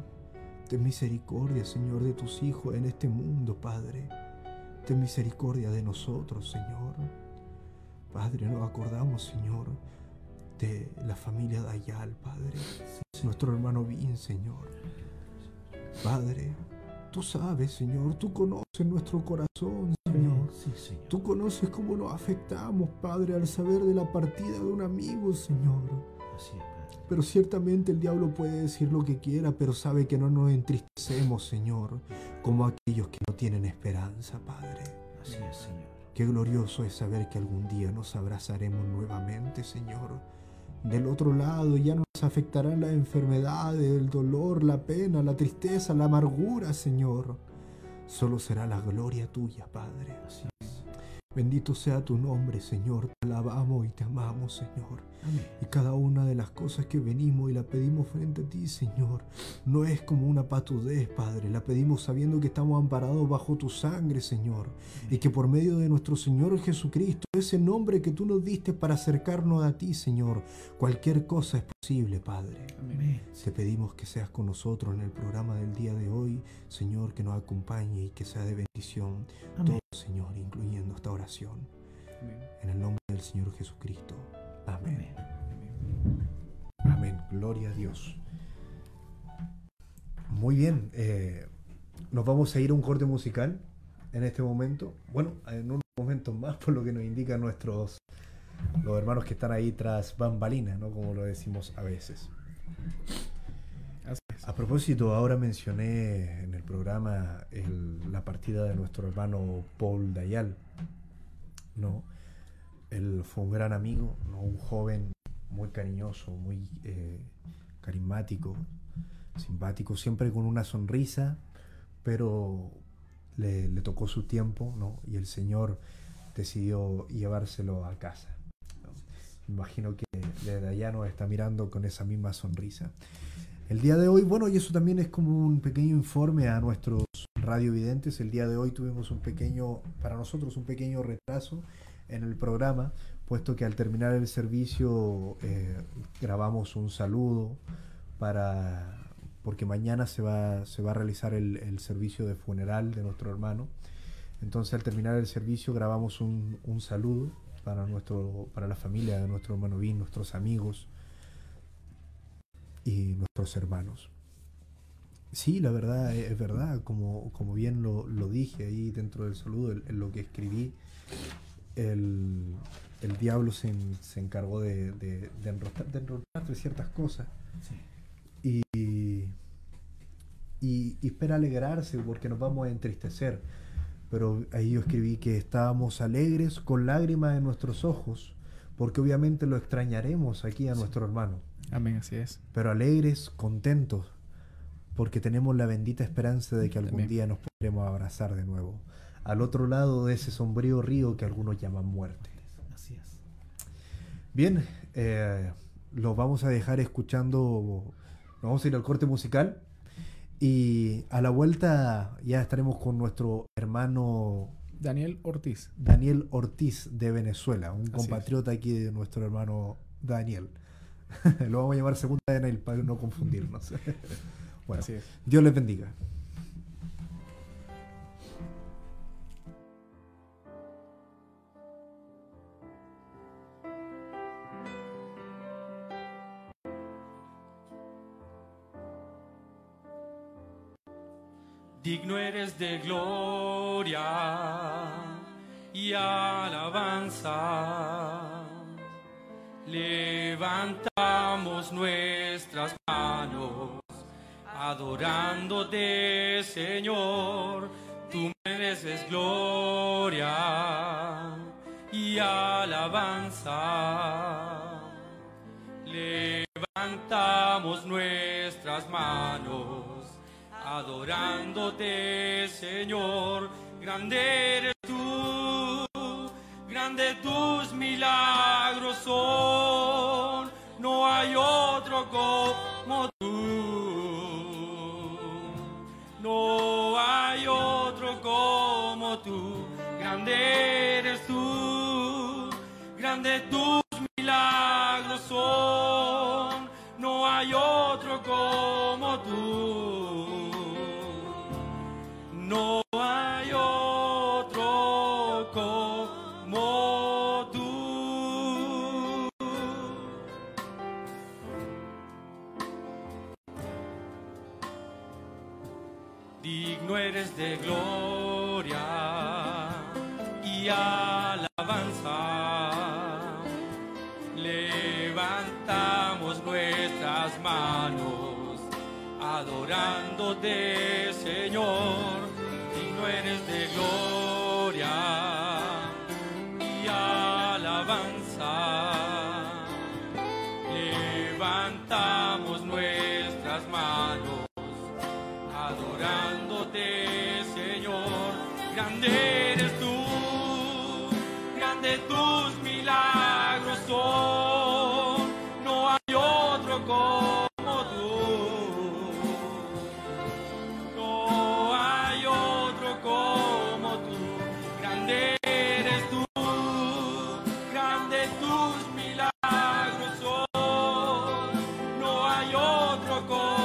Ten misericordia, Señor, de tus hijos en este mundo, Padre. Ten misericordia de nosotros, Señor. Padre, nos acordamos, Señor, de la familia Dayal, Padre. Nuestro hermano Vin, Señor. Padre, tú sabes, Señor, tú conoces nuestro corazón, Señor. Sí, Señor. Tú conoces cómo nos afectamos, Padre, al saber de la partida de un amigo, Señor. Así es, Padre. Pero ciertamente el diablo puede decir lo que quiera, pero sabe que no nos entristecemos, Señor, como aquellos que no tienen esperanza, Padre. Así es, Señor. Qué glorioso es saber que algún día nos abrazaremos nuevamente, Señor. Del otro lado ya no nos afectarán las enfermedades, el dolor, la pena, la tristeza, la amargura, Señor. Solo será la gloria tuya, Padre. Así es. Bendito sea tu nombre, Señor. Te alabamos y te amamos, Señor. Amén. Y cada una de las cosas que venimos y la pedimos frente a ti, Señor, no es como una patudez, Padre. La pedimos sabiendo que estamos amparados bajo tu sangre, Señor. Y que por medio de nuestro Señor Jesucristo, ese nombre que tú nos diste para acercarnos a ti, Señor, cualquier cosa es posible, Padre. Amén. Te pedimos que seas con nosotros en el programa del día de hoy, Señor, que nos acompañe y que sea de bendición Amén. todo, Señor, incluyendo esta oración. Amén. En el nombre del Señor Jesucristo. Amén. Amén. Amén. Gloria a Dios. Muy bien. eh, nos vamos a ir a un corte musical en este momento. Bueno, en unos momentos más, por lo que nos indican nuestros los hermanos que están ahí tras bambalinas, ¿no? Como lo decimos a veces. A propósito, ahora mencioné en el programa el- la partida de nuestro hermano Paul Dayal. ¿No? Él fue un gran amigo, ¿no? un joven muy cariñoso, muy eh, carismático, simpático, siempre con una sonrisa, pero le, tocó su tiempo, ¿no? Y el Señor decidió llevárselo a casa. imagino que desde allá nos está mirando con esa misma sonrisa. El día de hoy, bueno, y eso también es como un pequeño informe a nuestros radiovidentes. El día de hoy tuvimos un pequeño, para nosotros, un pequeño retraso en el programa, puesto que al terminar el servicio eh, grabamos un saludo para porque mañana se va, se va a realizar el, servicio de funeral de nuestro hermano. Entonces al terminar el servicio grabamos un, un saludo para, nuestro, para la familia de nuestro hermano Vin, nuestros amigos y nuestros hermanos. Sí, la verdad es verdad, como, como bien lo, lo dije ahí dentro del saludo, en, en lo que escribí, el, el diablo se, en- se encargó de, de, de enroscar, de enroscar ciertas cosas y, y, y espera alegrarse porque nos vamos a entristecer. Pero ahí yo escribí que estábamos alegres con lágrimas en nuestros ojos, porque obviamente lo extrañaremos aquí a nuestro hermano, Amén, así es. pero alegres, contentos, porque tenemos la bendita esperanza de que algún Amén. día nos podremos abrazar de nuevo, al otro lado de ese sombrío río que algunos llaman muerte. Así es. Bien, eh, lo vamos a dejar escuchando, nos vamos a ir al corte musical y a la vuelta ya estaremos con nuestro hermano Daniel Ortiz. Daniel Ortiz de Venezuela, un compatriota aquí de nuestro hermano Daniel. [LAUGHS] lo vamos a llamar segunda de Daniel para no confundirnos. [LAUGHS] bueno, Así es. Dios les bendiga. Digno eres de gloria y alabanza. Levantamos nuestras manos adorándote, Señor. Tú mereces gloria y alabanza. Levantamos nuestras manos adorándote, Señor. Grande eres grande tus milagros son. No hay otro como tú. No hay otro como tú. Grande eres tú, grande tus milagros De gloria y alabanza. Levantamos nuestras manos adorándote, otro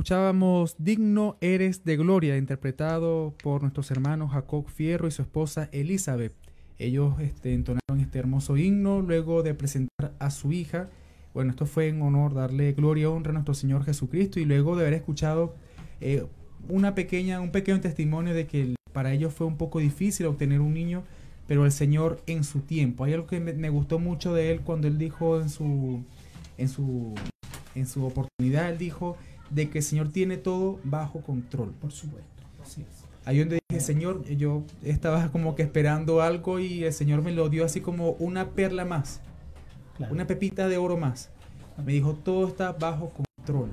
escuchábamos Digno eres de Gloria, interpretado por nuestros hermanos Jacob Fierro y su esposa Elizabeth. Ellos este, entonaron este hermoso himno luego de presentar a su hija. Bueno, esto fue en honor, darle gloria y honra a nuestro Señor Jesucristo y luego de haber escuchado eh, una pequeña, un pequeño testimonio de que para ellos fue un poco difícil obtener un niño, pero el Señor en su tiempo. Hay algo que me, me gustó mucho de él cuando él dijo en su, en su, en su oportunidad, él dijo de que el Señor tiene todo bajo control. Por supuesto. Es. Ahí donde dije, Señor, yo estaba como que esperando algo y el Señor me lo dio así como una perla más, Claro. una pepita de oro más. Me dijo, todo está bajo control.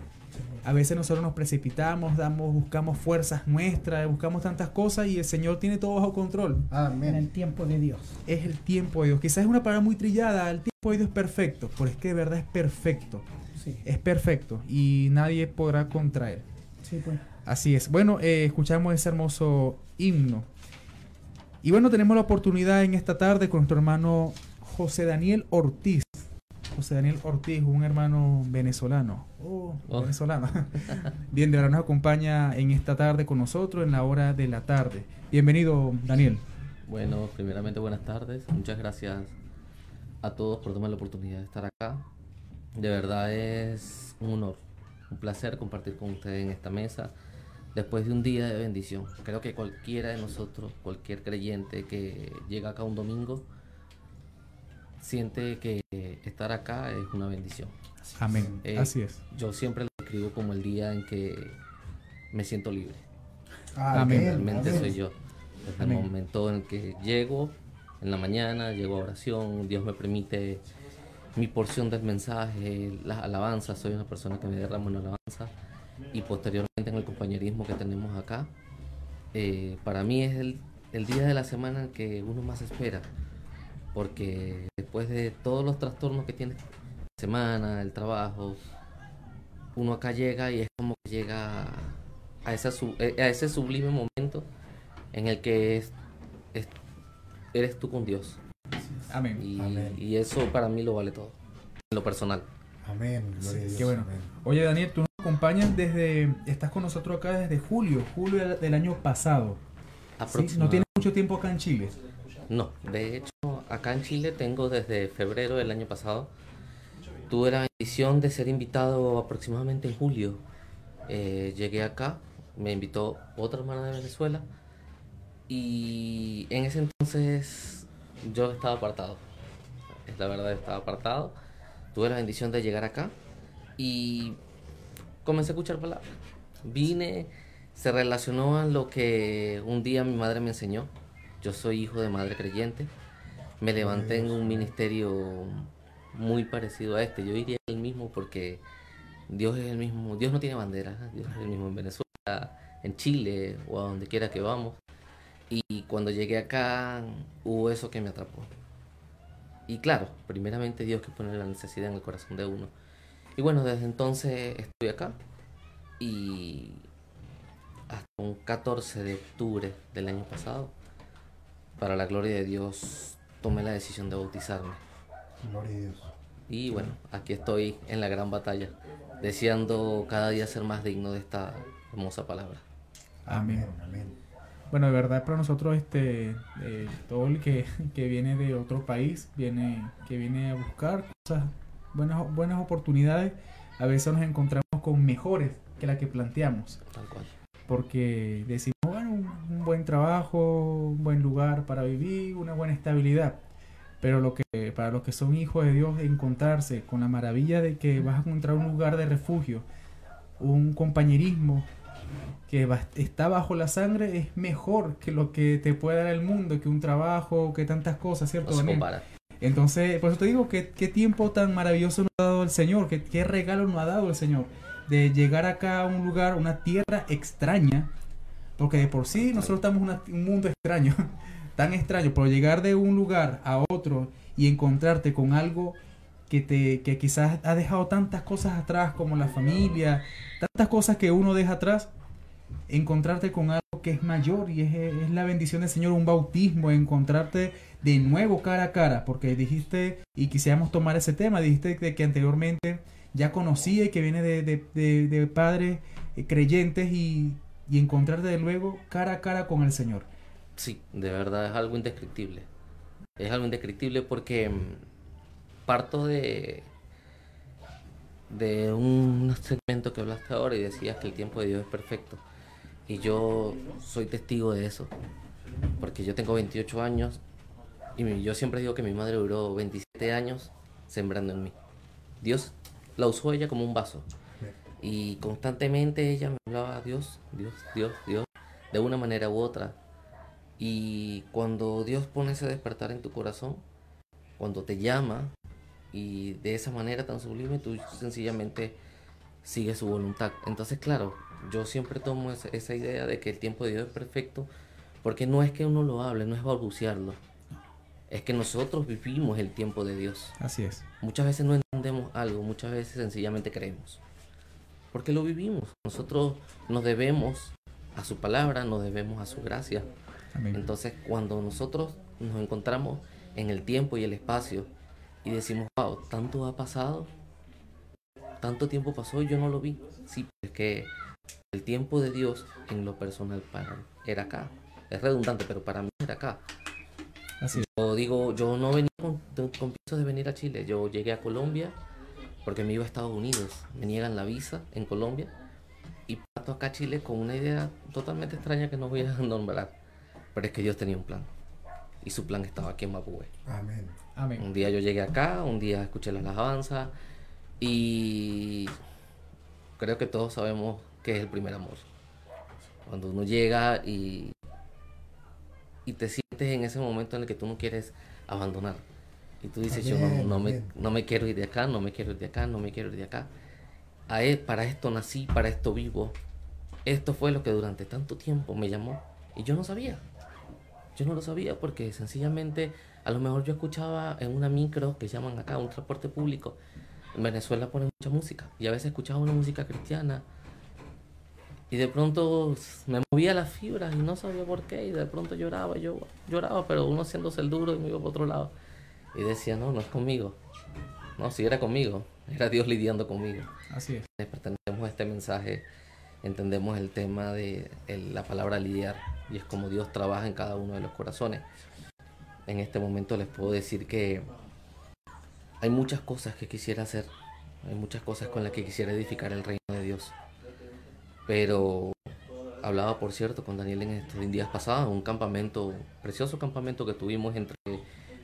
A veces nosotros nos precipitamos, damos, buscamos fuerzas nuestras, buscamos tantas cosas y el Señor tiene todo bajo control. En Amén. el tiempo de Dios. Es el tiempo de Dios. Quizás es una palabra muy trillada, el tiempo de Dios es perfecto, pero es que de verdad es perfecto. Sí, Es perfecto y nadie podrá contra él. sí, pues. Así es. Bueno, eh, escuchamos ese hermoso himno. Y bueno, tenemos la oportunidad en esta tarde con nuestro hermano José Daniel Ortiz. José Daniel Ortiz, un hermano venezolano. Oh, Oh. venezolano. [LAUGHS] Bien, de verdad nos acompaña en esta tarde con nosotros en la hora de la tarde. Bienvenido, Daniel. Bueno, primeramente buenas tardes. Muchas gracias a todos por tomar la oportunidad de estar acá. De verdad es un honor, un placer compartir con ustedes en esta mesa después de un día de bendición. Creo que cualquiera de nosotros, cualquier creyente que llega acá un domingo, siente que estar acá es una bendición. Amén. Eh, Así es. Yo siempre lo describo como el día en que me siento libre. Amén. Realmente amén. soy yo. Desde Amén. el momento en el que llego, en la mañana, llego a oración, Dios me permite mi porción del mensaje, las alabanzas, soy una persona que me derrama en alabanza y posteriormente en el compañerismo que tenemos acá. eh, para mí es el, el día de la semana que uno más espera, porque después de todos los trastornos que tiene la semana, el trabajo, uno acá llega y es como que llega a, esa eh, a ese sublime momento en el que es- eres tú con Dios. Amén. Y, Amén. y eso para mí lo vale todo, en lo personal. Amén. Gloria a Dios. Qué bueno. amén. Oye, Daniel, tú nos acompañas desde, estás con nosotros acá desde julio, julio del- año pasado. ¿sí? No tienes mucho tiempo acá en Chile. No, de hecho, acá en Chile tengo desde febrero del año pasado. Tuve la bendición de ser invitado aproximadamente en julio. Eh, llegué acá, me invitó otra hermana de Venezuela y en ese entonces yo estaba apartado. Es la verdad, estaba apartado. Tuve la bendición de llegar acá y comencé a escuchar palabras. Vine, se relacionó a lo que un día mi madre me enseñó. Yo soy hijo de madre creyente. Me levanté en un ministerio muy parecido a este. Yo diría el mismo porque Dios es el mismo. Dios no tiene bandera. Dios es el mismo en Venezuela, en Chile o a donde quiera que vamos. Y cuando llegué acá hubo eso que me atrapó. Y claro, primeramente Dios que pone la necesidad en el corazón de uno. Y bueno, desde entonces estoy acá. Y hasta un 14 de octubre del año pasado, para la gloria de Dios, tomé la decisión de bautizarme. Gloria a Dios. Y bueno, aquí estoy en la gran batalla, deseando cada día ser más digno de esta hermosa palabra. Amén. Amén. Bueno, de verdad para nosotros este eh, todo el que, [LAUGHS] que viene de otro país, viene que viene a buscar cosas, buenas buenas oportunidades, a veces nos encontramos con mejores que las que planteamos, Tal cual. porque decimos, bueno, un, un buen trabajo, un buen lugar para vivir, una buena estabilidad. Pero lo que para los que son hijos de Dios encontrarse con la maravilla de que vas a encontrar un lugar de refugio, un compañerismo que va- está bajo la sangre es mejor que lo que te puede dar el mundo, que un trabajo, que tantas cosas, ¿cierto? No se compara. Entonces, por eso te digo que qué tiempo tan maravilloso nos ha dado el Señor, que qué regalo nos ha dado el Señor de llegar acá a un lugar, una tierra extraña, porque de por sí nosotros estamos en una- un mundo extraño, [LAUGHS] tan extraño, pero llegar de un lugar a otro y encontrarte con algo que te que quizás ha dejado tantas cosas atrás como la familia, tantas cosas que uno deja atrás, encontrarte con algo que es mayor y es, la bendición del Señor, un bautismo, encontrarte de nuevo cara a cara, porque dijiste, y quisiéramos tomar ese tema, dijiste de que anteriormente ya conocía y que viene de, de, de- de padres eh, creyentes y, y encontrarte de luego cara a cara con el Señor. Sí, de verdad es algo indescriptible. Es algo indescriptible porque mm, parto de de un segmento que hablaste ahora y decías que el tiempo de Dios es perfecto. Y yo soy testigo de eso. Porque yo tengo 28 años y yo siempre digo que mi madre duró 27 años sembrando en mí. Dios la usó ella como un vaso. Y constantemente ella me hablaba Dios, Dios, Dios, Dios, de una manera u otra. Y cuando Dios pone ese despertar en tu corazón, cuando te llama y de esa manera tan sublime, tú sencillamente sigues su voluntad. Entonces, claro, yo siempre tomo esa, esa idea de que el tiempo de Dios es perfecto, porque no es que uno lo hable, no es balbucearlo. Es que nosotros vivimos el tiempo de Dios. Así es. Muchas veces no entendemos algo, muchas veces sencillamente creemos. Porque lo vivimos. Nosotros nos debemos a su palabra, nos debemos a su gracia. Amén. Entonces, cuando nosotros nos encontramos en el tiempo y el espacio y decimos, wow, tanto ha pasado, tanto tiempo pasó y yo no lo vi. Sí, es que el tiempo de Dios en lo personal para era acá. Es redundante, pero para mí era acá. Así es. Yo digo, yo no venía con, con de venir a Chile. Yo llegué a Colombia porque me iba a Estados Unidos. Me niegan la visa en Colombia y parto acá a Chile con una idea totalmente extraña que no voy a [LAUGHS] nombrar. Pero es que Dios tenía un plan. Y su plan estaba aquí en Mapuche. Amén. Amén. Un día yo llegué acá, un día escuché las alabanzas y creo que todos sabemos que es el primer amor. Cuando uno llega y, y te sientes en ese momento en el que tú no quieres abandonar. Y tú dices, yo no, no me, no me quiero ir de acá, no me quiero ir de acá, no me quiero ir de acá. A él, para esto nací, para esto vivo. Esto fue lo que durante tanto tiempo me llamó. Y yo no sabía. Yo no lo sabía porque sencillamente a lo mejor yo escuchaba en una micro que llaman acá, un transporte público. En Venezuela ponen mucha música y a veces escuchaba una música cristiana y de pronto me movía las fibras y no sabía por qué y de pronto lloraba, yo lloraba, pero uno haciéndose el duro y me iba para otro lado. Y decía, no, no es conmigo. No, si era conmigo, era Dios lidiando conmigo. Así es. Pertenecemos a este mensaje, entendemos el tema de el- la palabra lidiar y es como Dios trabaja en cada uno de los corazones. En este momento les puedo decir que hay muchas cosas que quisiera hacer, hay muchas cosas con las que quisiera edificar el reino de Dios. Pero hablaba, por cierto, con Daniel en estos días pasados, un campamento, precioso campamento que tuvimos entre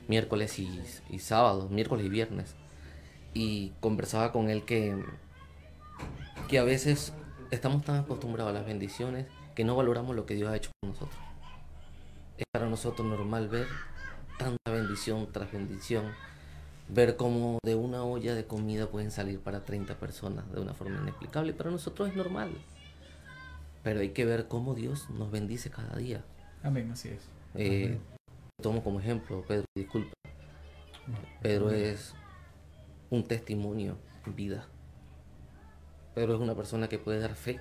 miércoles y, y sábado, miércoles y viernes. Y conversaba con él que, que a veces estamos tan acostumbrados a las bendiciones que no valoramos lo que Dios ha hecho con nosotros. Es para nosotros normal ver tanta bendición tras bendición, ver cómo de una olla de comida pueden salir para 30 personas de una forma inexplicable. Para nosotros es normal. Pero hay que ver cómo Dios nos bendice cada día. Amén, así es. Eh, tomo como ejemplo, Pedro, disculpa. Pedro es un testimonio en vida. Pedro es una persona que puede dar fe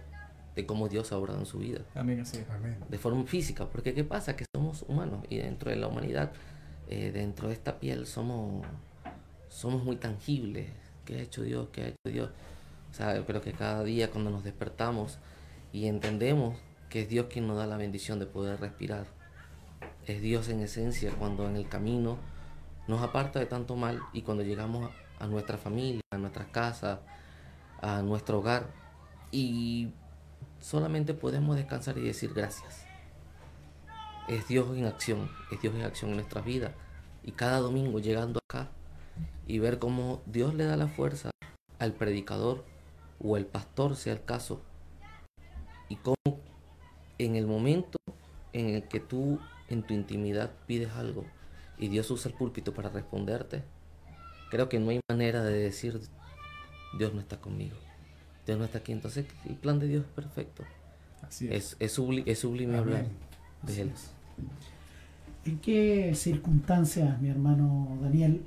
de cómo Dios ha obrado en su vida. Amén, así es. Amén. De forma física, porque ¿qué pasa? Que somos humanos y dentro de la humanidad, eh, dentro de esta piel, somos, somos muy tangibles. ¿Qué ha hecho Dios? ¿Qué ha hecho Dios? O sea, yo creo que cada día cuando nos despertamos y entendemos que es Dios quien nos da la bendición de poder respirar, es Dios en esencia cuando en el camino nos aparta de tanto mal y cuando llegamos a nuestra familia, a nuestras casas, a nuestro hogar y solamente podemos descansar y decir gracias. Es Dios en acción, es Dios en acción en nuestras vidas. Y cada domingo llegando acá y ver cómo Dios le da la fuerza al predicador o al pastor, sea el caso, en el momento en el que tú en tu intimidad pides algo y Dios usa el púlpito para responderte, creo que no hay manera de decir Dios no está conmigo, Dios no está aquí. Entonces el plan de Dios es perfecto. Así es. Es, es, subli- es sublime Amén. hablar de Él. ¿En qué circunstancias, mi hermano Daniel,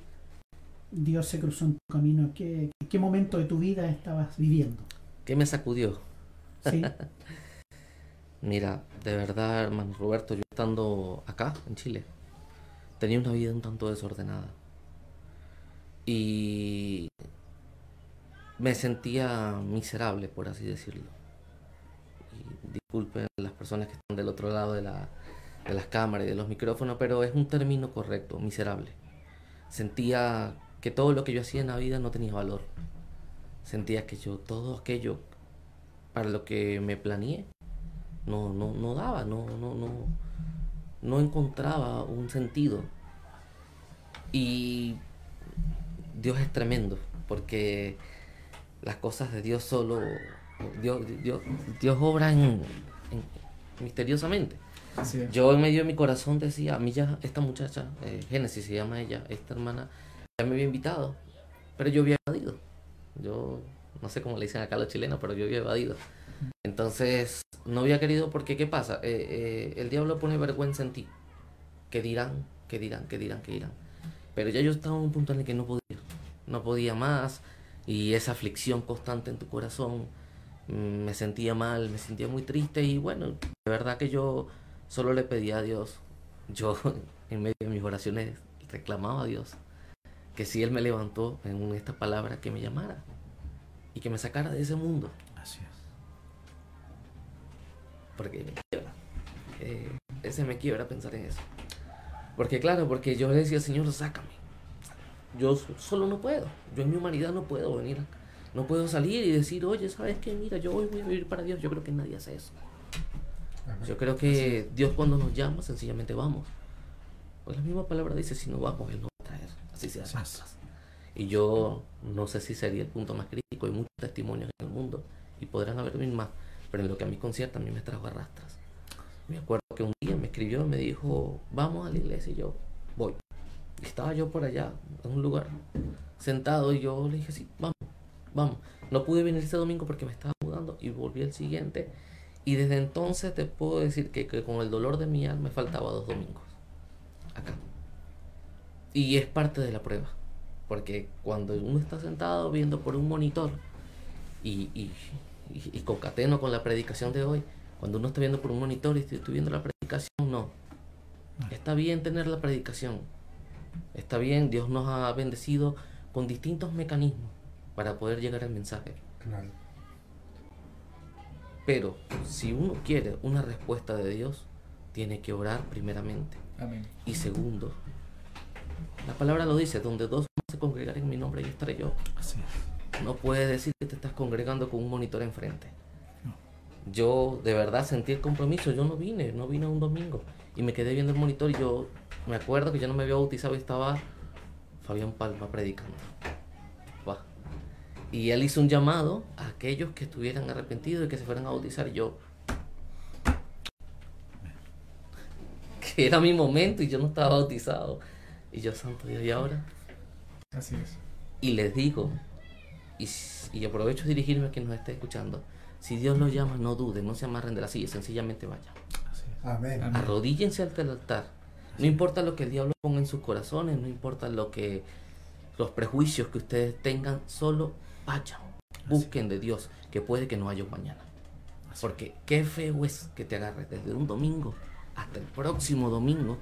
Dios se cruzó en tu camino? ¿Qué, qué momento de tu vida estabas viviendo? ¿Qué me sacudió? ¿Sí? [LAUGHS] Mira, de verdad, hermano Roberto, yo estando acá, en Chile, tenía una vida un tanto desordenada. Y me sentía miserable, por así decirlo. Y disculpen las personas que están del otro lado de, de las cámaras y de los micrófonos, pero es un término correcto, miserable. Sentía que todo lo que yo hacía en la vida no tenía valor. Sentía que yo, todo aquello para lo que me planeé, no, no, no daba, no, no, no, no encontraba un sentido. Y Dios es tremendo, porque las cosas de Dios solo, Dios, Dios, Dios obra en, en- misteriosamente. Yo en medio de mi corazón decía, a mí ya esta muchacha, eh, Génesis se llama ella, esta hermana, ya me había invitado, pero yo había evadido. Yo no sé cómo le dicen acá a los chilenos, pero yo había evadido. Entonces, no había querido porque, ¿qué pasa? Eh, eh, el diablo pone vergüenza en ti. ¿Qué dirán? ¿Qué dirán? ¿Qué dirán? ¿Qué dirán? Pero ya yo estaba en un punto en el que no podía. No podía más. Y esa aflicción constante en tu corazón. mm, Me sentía mal, me sentía muy triste. Y bueno, de verdad que yo solo le pedía a Dios. Yo, [LAUGHS] en medio de mis oraciones, reclamaba a Dios que si Él me levantó en esta palabra, que me llamara y que me sacara de ese mundo. Porque me quiebra. Eh, ese me quiebra pensar en eso. Porque claro, porque yo le decía, Señor, sácame. Yo so- solo no puedo. Yo en mi humanidad no puedo venir. No puedo salir y decir, oye, ¿sabes qué? Mira, yo hoy voy a vivir para Dios. Yo creo que nadie hace eso. Yo creo que Dios cuando nos llama, sencillamente vamos. Pues la misma palabra dice, si no vamos, Él nos va a traer. Así sea arrastras. Y yo no sé si sería el punto más crítico. Hay muchos testimonios en el mundo y podrán haber mil más. Pero en lo que a mí concierta, a mí me trajo arrastras. Me acuerdo que un día me escribió y me dijo, vamos a la iglesia. Y yo, voy. Y estaba yo por allá, en un lugar, sentado. Y yo le dije, sí, vamos, vamos. No pude venir ese domingo porque me estaba mudando y volví el siguiente. Y desde entonces te puedo decir que, con el dolor de mi alma me faltaba dos domingos. Acá. Y es parte de la prueba. Porque cuando uno está sentado viendo por un monitor y, y- y concateno con la predicación de hoy, cuando uno está viendo por un monitor y estoy, estoy viendo la predicación, no. Está bien tener la predicación. Está bien, Dios nos ha bendecido con distintos mecanismos para poder llegar al mensaje. Claro. Pero si uno quiere una respuesta de Dios, tiene que orar primeramente. Amén. Y segundo, la palabra lo dice, donde dos se congregar en mi nombre, ahí estaré yo. Así es. No puedes decir que te estás congregando con un monitor enfrente. Yo de verdad sentí el compromiso, yo no vine, no vine un domingo. Y me quedé viendo el monitor y yo me acuerdo que yo no me había bautizado y estaba Fabián Palma predicando. Y él hizo un llamado a aquellos que estuvieran arrepentidos y que se fueran a bautizar. Y yo, que era mi momento y yo no estaba bautizado. Y yo, santo Dios, ¿y ahora? Así es. Y les digo, y, aprovecho de dirigirme a quien nos esté escuchando, si Dios los llama, no duden, no se amarren de la silla, sencillamente vayan. Amén. Amén. Arrodíllense ante el altar. No importa lo que el diablo ponga en sus corazones, no importa lo que los prejuicios que ustedes tengan, solo vayan. Busquen de Dios, que puede que no haya un mañana. Porque qué feo es que te agarres desde un domingo hasta el próximo domingo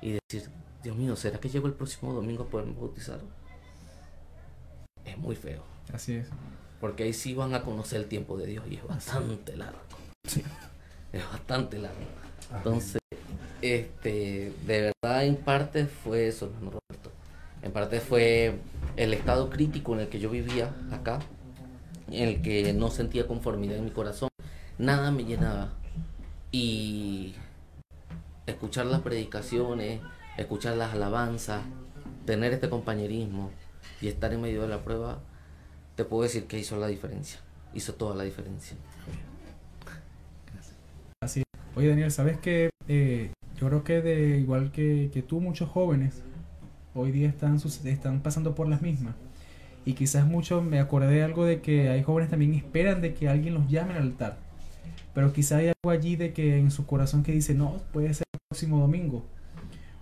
y decir, Dios mío, ¿será que llego el próximo domingo a poderme bautizar? Es muy feo. Así es. Porque ahí sí van a conocer el tiempo de Dios y es bastante largo. Es bastante largo. Entonces, este, de verdad, en parte fue eso, hermano Roberto. En parte fue el estado crítico en el que yo vivía acá, en el que no sentía conformidad en mi corazón, nada me llenaba. Y escuchar las predicaciones, escuchar las alabanzas, tener este compañerismo y estar en medio de la prueba, te puedo decir que hizo la diferencia. Hizo toda la diferencia. Así. Oye, Daniel, ¿sabes que Yo creo que de igual que, que tú, muchos jóvenes hoy día están, están pasando por las mismas. Y quizás muchos, me acordé de algo de que hay jóvenes también esperan de que alguien los llame al altar. Pero quizás hay algo allí de que en su corazón que dice, no, puede ser el próximo domingo.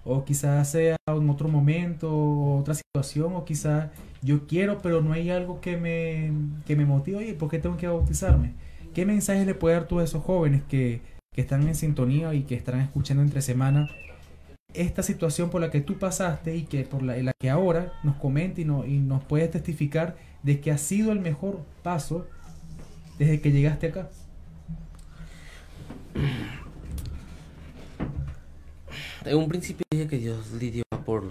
O quizás sea en otro momento, otra situación, o quizás yo quiero, pero no hay algo que me, que me motive. Oye, ¿por qué tengo que bautizarme? ¿Qué mensaje le puede dar tú a esos jóvenes que, que están en sintonía y que están escuchando entre semana esta situación por la que tú pasaste y que por la, la que ahora nos comenta y, no- y nos puedes testificar de que ha sido el mejor paso desde que llegaste acá? En un principio dije que Dios lidió por,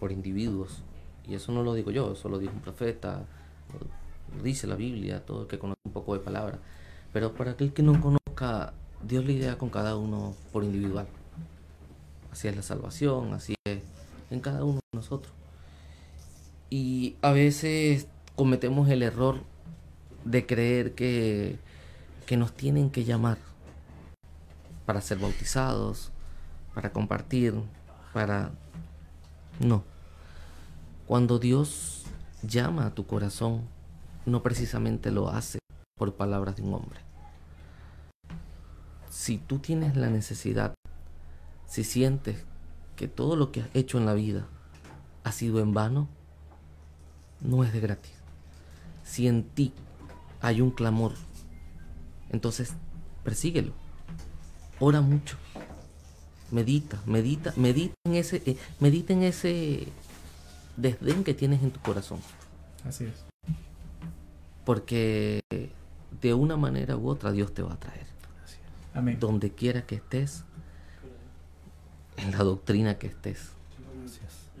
por individuos. Y eso no lo digo yo, eso lo dijo un profeta, lo dice la Biblia, todo el que conoce un poco de palabra. Pero para aquel que no conozca, Dios lidia con cada uno por individual. Así es la salvación, así es en cada uno de nosotros. Y a veces cometemos el error de creer que, que nos tienen que llamar para ser bautizados, para compartir, para... No. Cuando Dios llama a tu corazón, no precisamente lo hace por palabras de un hombre. Si tú tienes la necesidad, si sientes que todo lo que has hecho en la vida ha sido en vano, no es de gratis. Si en ti hay un clamor, entonces persíguelo. Ora mucho medita, medita, medita en ese, eh, medita en ese desdén que tienes en tu corazón, Así es. porque de una manera u otra Dios te va a traer. Amén. Donde quiera que estés, en la doctrina que estés,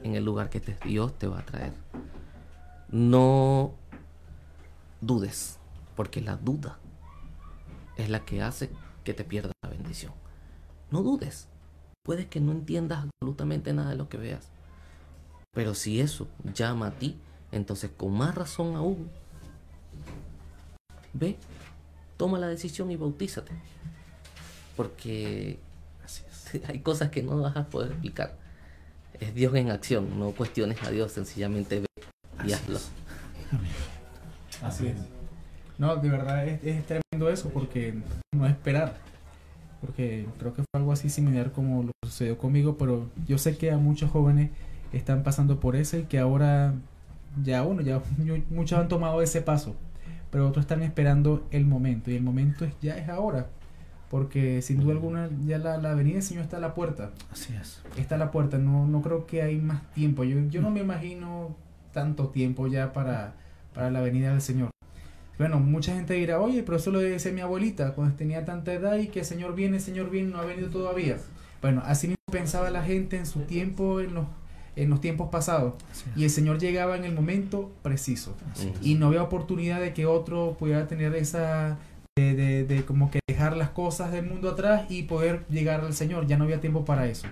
en el lugar que estés, Dios te va a traer. No dudes, porque la duda es la que hace que te pierdas la bendición. No dudes. Puedes que no entiendas absolutamente nada de lo que veas. Pero si eso llama a ti, entonces con más razón aún, ve, toma la decisión y bautízate. Porque [LAUGHS] hay cosas que no vas a poder explicar. Es Dios en acción, no cuestiones a Dios, sencillamente ve y hazlo. Así es. No, de verdad es, es tremendo eso porque no es esperar. Porque creo que fue algo así similar como lo sucedió conmigo, pero yo sé que a muchos jóvenes están pasando por eso y que ahora ya bueno, ya mu- muchos han tomado ese paso, pero otros están esperando el momento y el momento es ya es ahora. Porque sin duda alguna ya la, la venida del Señor está a la puerta. Así es. Está a la puerta, no, no creo que hay más tiempo. Yo, yo no me imagino tanto tiempo ya para, para la venida del Señor. Bueno, mucha gente dirá, oye, pero eso lo decía mi abuelita cuando tenía tanta edad y que el Señor viene, el Señor viene, no ha venido todavía. Bueno, así mismo pensaba la gente en su tiempo, en los, en los tiempos pasados. Y el Señor llegaba en el momento preciso. Y no había oportunidad de que otro pudiera tener esa... De, de, de como que dejar las cosas del mundo atrás y poder llegar al Señor. Ya no había tiempo para eso.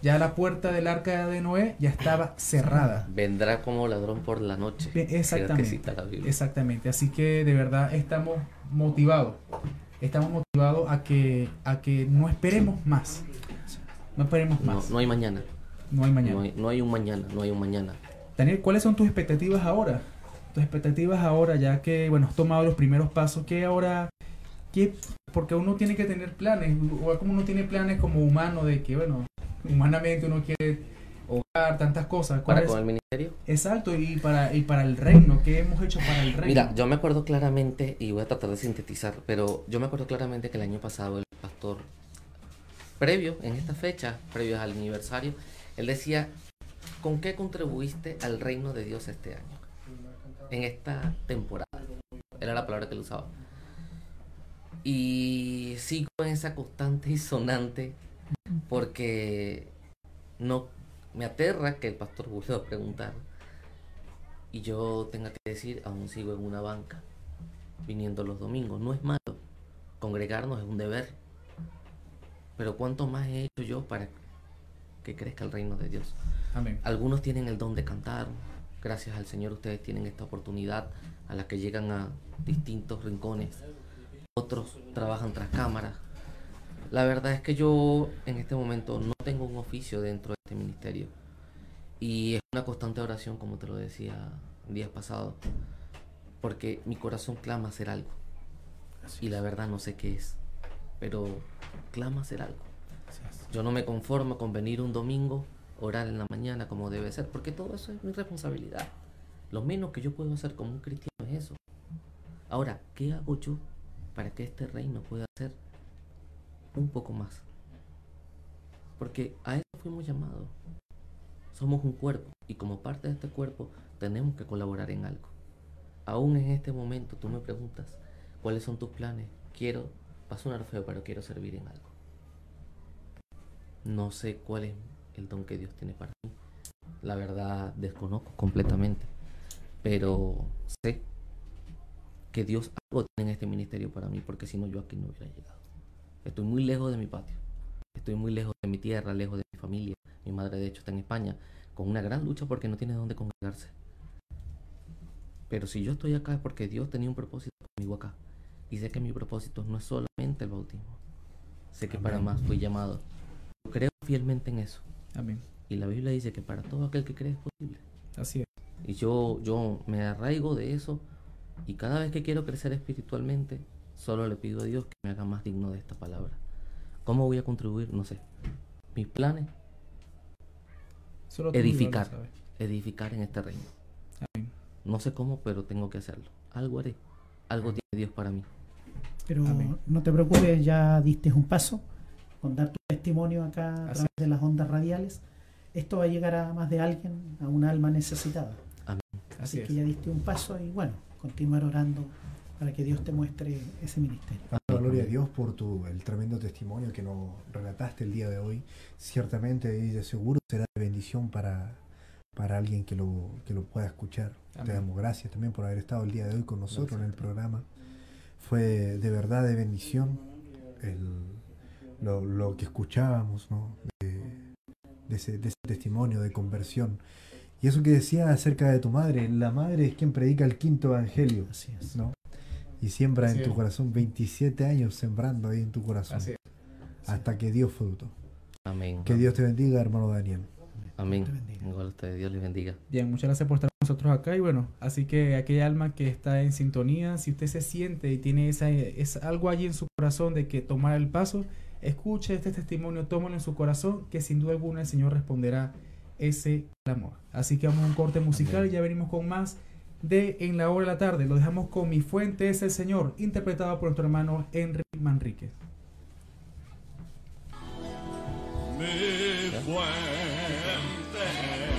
Ya la puerta del arca de Noé ya estaba cerrada. Vendrá como ladrón por la noche. Exactamente. cita la Biblia. Exactamente. Así que de verdad estamos motivados. Estamos motivados a que, a que no esperemos más. No esperemos No, más. no hay mañana. No hay mañana. No hay, no hay un mañana. No hay un mañana. Daniel, ¿cuáles son tus expectativas ahora? Tus expectativas ahora, ya que, bueno, has tomado los primeros pasos, ¿qué ahora? ¿Qué? Porque uno tiene que tener planes, o como uno tiene planes como humano de que, bueno, humanamente uno quiere hogar, tantas cosas. ¿Cuál Para es? con el ministerio. Exacto, y para, y para el reino, ¿qué hemos hecho para el reino? Mira, yo me acuerdo claramente, y voy a tratar de sintetizar, pero yo me acuerdo claramente que el año pasado el pastor, previo, en esta fecha, previo al aniversario, él decía, ¿con qué contribuiste al reino de Dios este año? En esta temporada. Era la palabra que él usaba. Y sigo en esa constante y sonante porque no me aterra que el pastor vuelva a preguntar y yo tenga que decir, aún sigo en una banca, viniendo los domingos. No es malo, congregarnos es un deber. Pero ¿cuánto más he hecho yo para que crezca el reino de Dios? Amén. Algunos tienen el don de cantar, gracias al Señor ustedes tienen esta oportunidad a la que llegan a distintos rincones. Otros trabajan tras cámaras. La verdad es que yo en este momento no tengo un oficio dentro de este ministerio. Y es una constante oración, como te lo decía días pasados, porque mi corazón clama hacer algo. Y la verdad no sé qué es, pero clama hacer algo. Yo no me conformo con venir un domingo, orar en la mañana como debe ser, porque todo eso es mi responsabilidad. Lo menos que yo puedo hacer como un cristiano es eso. Ahora, ¿qué hago yo para que este reino pueda ser un poco más? Porque a eso fuimos llamados. Somos un cuerpo y como parte de este cuerpo tenemos que colaborar en algo. Aún en este momento tú me preguntas, ¿cuáles son tus planes? Quiero, a sonar feo, pero quiero servir en algo. No sé cuál es el don que Dios tiene para mí. La verdad desconozco completamente. Pero sé que Dios algo tiene en este ministerio para mí, porque si no yo aquí no hubiera llegado. Estoy muy lejos de mi patio. Estoy muy lejos de mi tierra, lejos de mi familia. Mi madre de hecho está en España, con una gran lucha porque no tiene dónde congregarse. Pero si yo estoy acá es porque Dios tenía un propósito conmigo acá. Y sé que mi propósito no es solamente el bautismo. Sé que para más fui llamado. Yo creo fielmente en eso. Amén. Y la Biblia dice que para todo aquel que cree es posible. Así es. Y yo, yo me arraigo de eso. Y cada vez que quiero crecer espiritualmente, solo le pido a Dios que me haga más digno de esta palabra. ¿Cómo voy a contribuir? No sé. Mis planes, Solo edificar. sabes. Edificar en este reino. Amén. No sé cómo, pero tengo que hacerlo. Algo haré. Algo tiene Dios para mí. Pero Amén. no te preocupes, ya diste un paso con dar tu testimonio acá a Así través de las ondas radiales. Esto va a llegar a más de alguien, a un alma necesitada. Amén. Así, Así es. que ya diste un paso y bueno, continuar orando para que Dios te muestre ese ministerio. Dando gloria a Dios por tu, el tremendo testimonio que nos relataste el día de hoy. Ciertamente y de seguro será de bendición para, para alguien que lo, que lo pueda escuchar. Te Amén. damos gracias también por haber estado el día de hoy con nosotros en el Gracias. programa. Fue de verdad de bendición el- lo, lo que escuchábamos ¿no? de, de ese, de ese testimonio de conversión. Y eso que decía acerca de tu madre, la madre es quien predica el quinto evangelio. Así es. ¿no? Y siembra Así en tu es. corazón 27 años sembrando ahí en tu corazón Así es. hasta que dio fruto. Amén. Que Dios te bendiga, hermano Daniel. Amén. Dios. Igual. Dios les bendiga. Bien, muchas gracias por estar con nosotros acá y bueno, así que aquella alma que está en sintonía, si usted se siente y tiene esa, es algo allí en su corazón de que tomar el paso, escuche este testimonio, tómalo en su corazón, que sin duda alguna el Señor responderá ese clamor. Así que vamos a un corte musical Amén. y ya venimos con más de En la hora de la tarde. Lo dejamos con Mi fuente es el Señor, interpretado por nuestro hermano Henry Manríquez. Mi fuente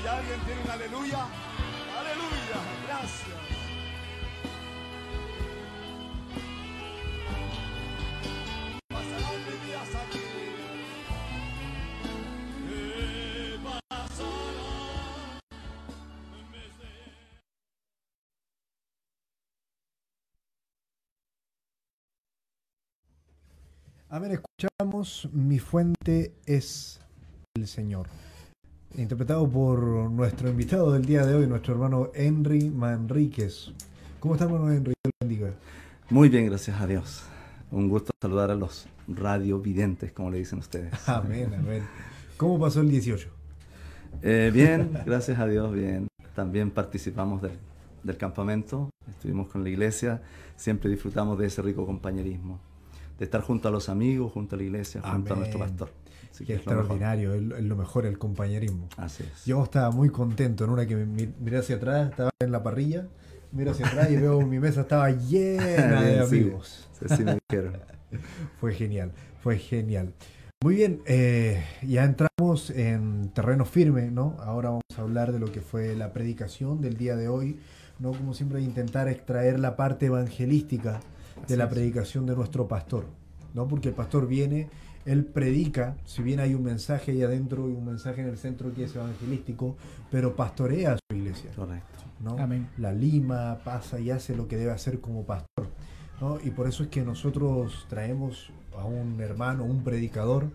Aleluya. ¿Alguien tiene un aleluya? Aleluya. Gracias. Pasarán mis días aquí. ¿Qué pasará en vez de Amén, escuchamos Mi fuente es el Señor. Interpretado por nuestro invitado del día de hoy, nuestro hermano Henry Manríquez. ¿Cómo está, hermano Henry? Bendiga. Muy bien, gracias a Dios. Un gusto saludar a los radiovidentes, como le dicen ustedes. [LAUGHS] Amén, amén. ¿Cómo pasó el 18? Eh, bien, [LAUGHS] gracias a Dios, bien. También participamos del, del campamento, estuvimos con la iglesia, siempre disfrutamos de ese rico compañerismo, de estar junto a los amigos, junto a la iglesia, junto a nuestro pastor. Que es mejor. extraordinario, es lo- es lo mejor, el compañerismo. Así es. Yo estaba muy contento en una que miré hacia atrás, estaba en la parrilla, miro hacia atrás y veo mi mesa estaba llena [LAUGHS] de sí. amigos. Sí, sí me dijeron. [LAUGHS] Fue genial, fue genial. Muy bien, eh, ya entramos en terreno firme, ¿no? Ahora vamos a hablar de lo que fue la predicación del día de hoy, ¿no? Como siempre, intentar extraer la parte evangelística de Así la es. predicación de nuestro pastor, ¿no? Porque el pastor viene, él predica, si bien hay un mensaje ahí adentro y un mensaje en el centro que es evangelístico, pero pastorea a su iglesia. Correcto. ¿no? Amén. La lima, pasa y hace lo que debe hacer como pastor. ¿no? Y por eso es que nosotros traemos a un hermano, un predicador,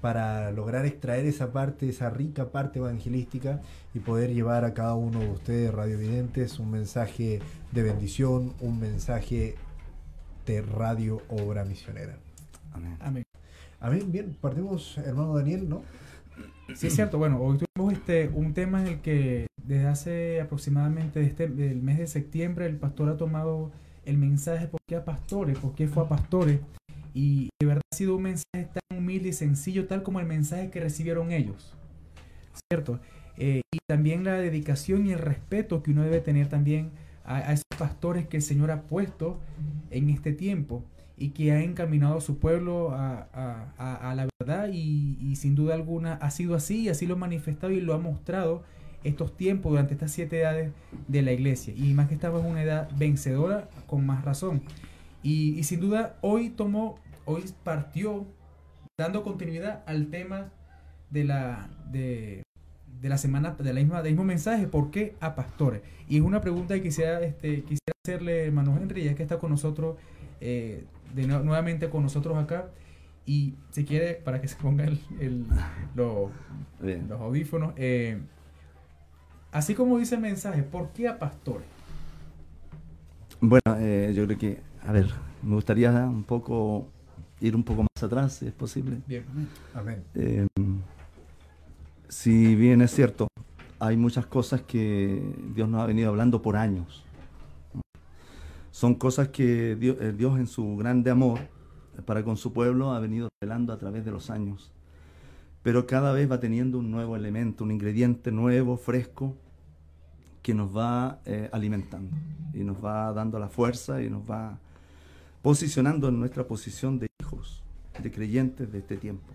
para lograr extraer esa parte, esa rica parte evangelística y poder llevar a cada uno de ustedes, radiovidentes, un mensaje de bendición, un mensaje de radio obra misionera. Amén. Amén. Amén, bien, partimos, hermano Daniel, ¿no? Sí, es cierto. Bueno, hoy tuvimos este, un tema en el que desde hace aproximadamente este, del mes de septiembre el pastor ha tomado el mensaje ¿por qué a pastores? ¿Por qué fue a pastores? Y de verdad ha sido un mensaje tan humilde y sencillo, tal como el mensaje que recibieron ellos. ¿Cierto? Eh, y también la dedicación y el respeto que uno debe tener también a, a esos pastores que el Señor ha puesto en este tiempo y que ha encaminado a su pueblo a, a- la verdad y, sin duda alguna ha sido así y así lo ha manifestado y lo ha mostrado estos tiempos durante estas siete edades de la iglesia y más que estamos en una edad vencedora con más razón y, y sin duda hoy tomó hoy partió dando continuidad al tema de la de, de la semana de la misma del mismo mensaje ¿por qué a pastores? y es una pregunta que quisiera este quisiera hacerle hermano Henry ya que está con nosotros eh, de nue- nuevamente con nosotros acá y si quiere para que se ponga el, el- lo- Bien. los audífonos eh, así como dice el mensaje ¿por qué a pastores? Bueno, eh, yo creo que, a ver, me gustaría un poco ir un poco más atrás, si es posible. bien Amén. Eh, si bien es cierto, hay muchas cosas que Dios nos ha venido hablando por años. Son cosas que Dios, eh, Dios en su grande amor para con su pueblo ha venido revelando a través de los años. Pero cada vez va teniendo un nuevo elemento, un ingrediente nuevo, fresco, que nos va eh, alimentando y nos va dando la fuerza y nos va posicionando en nuestra posición de hijos, de creyentes de este tiempo.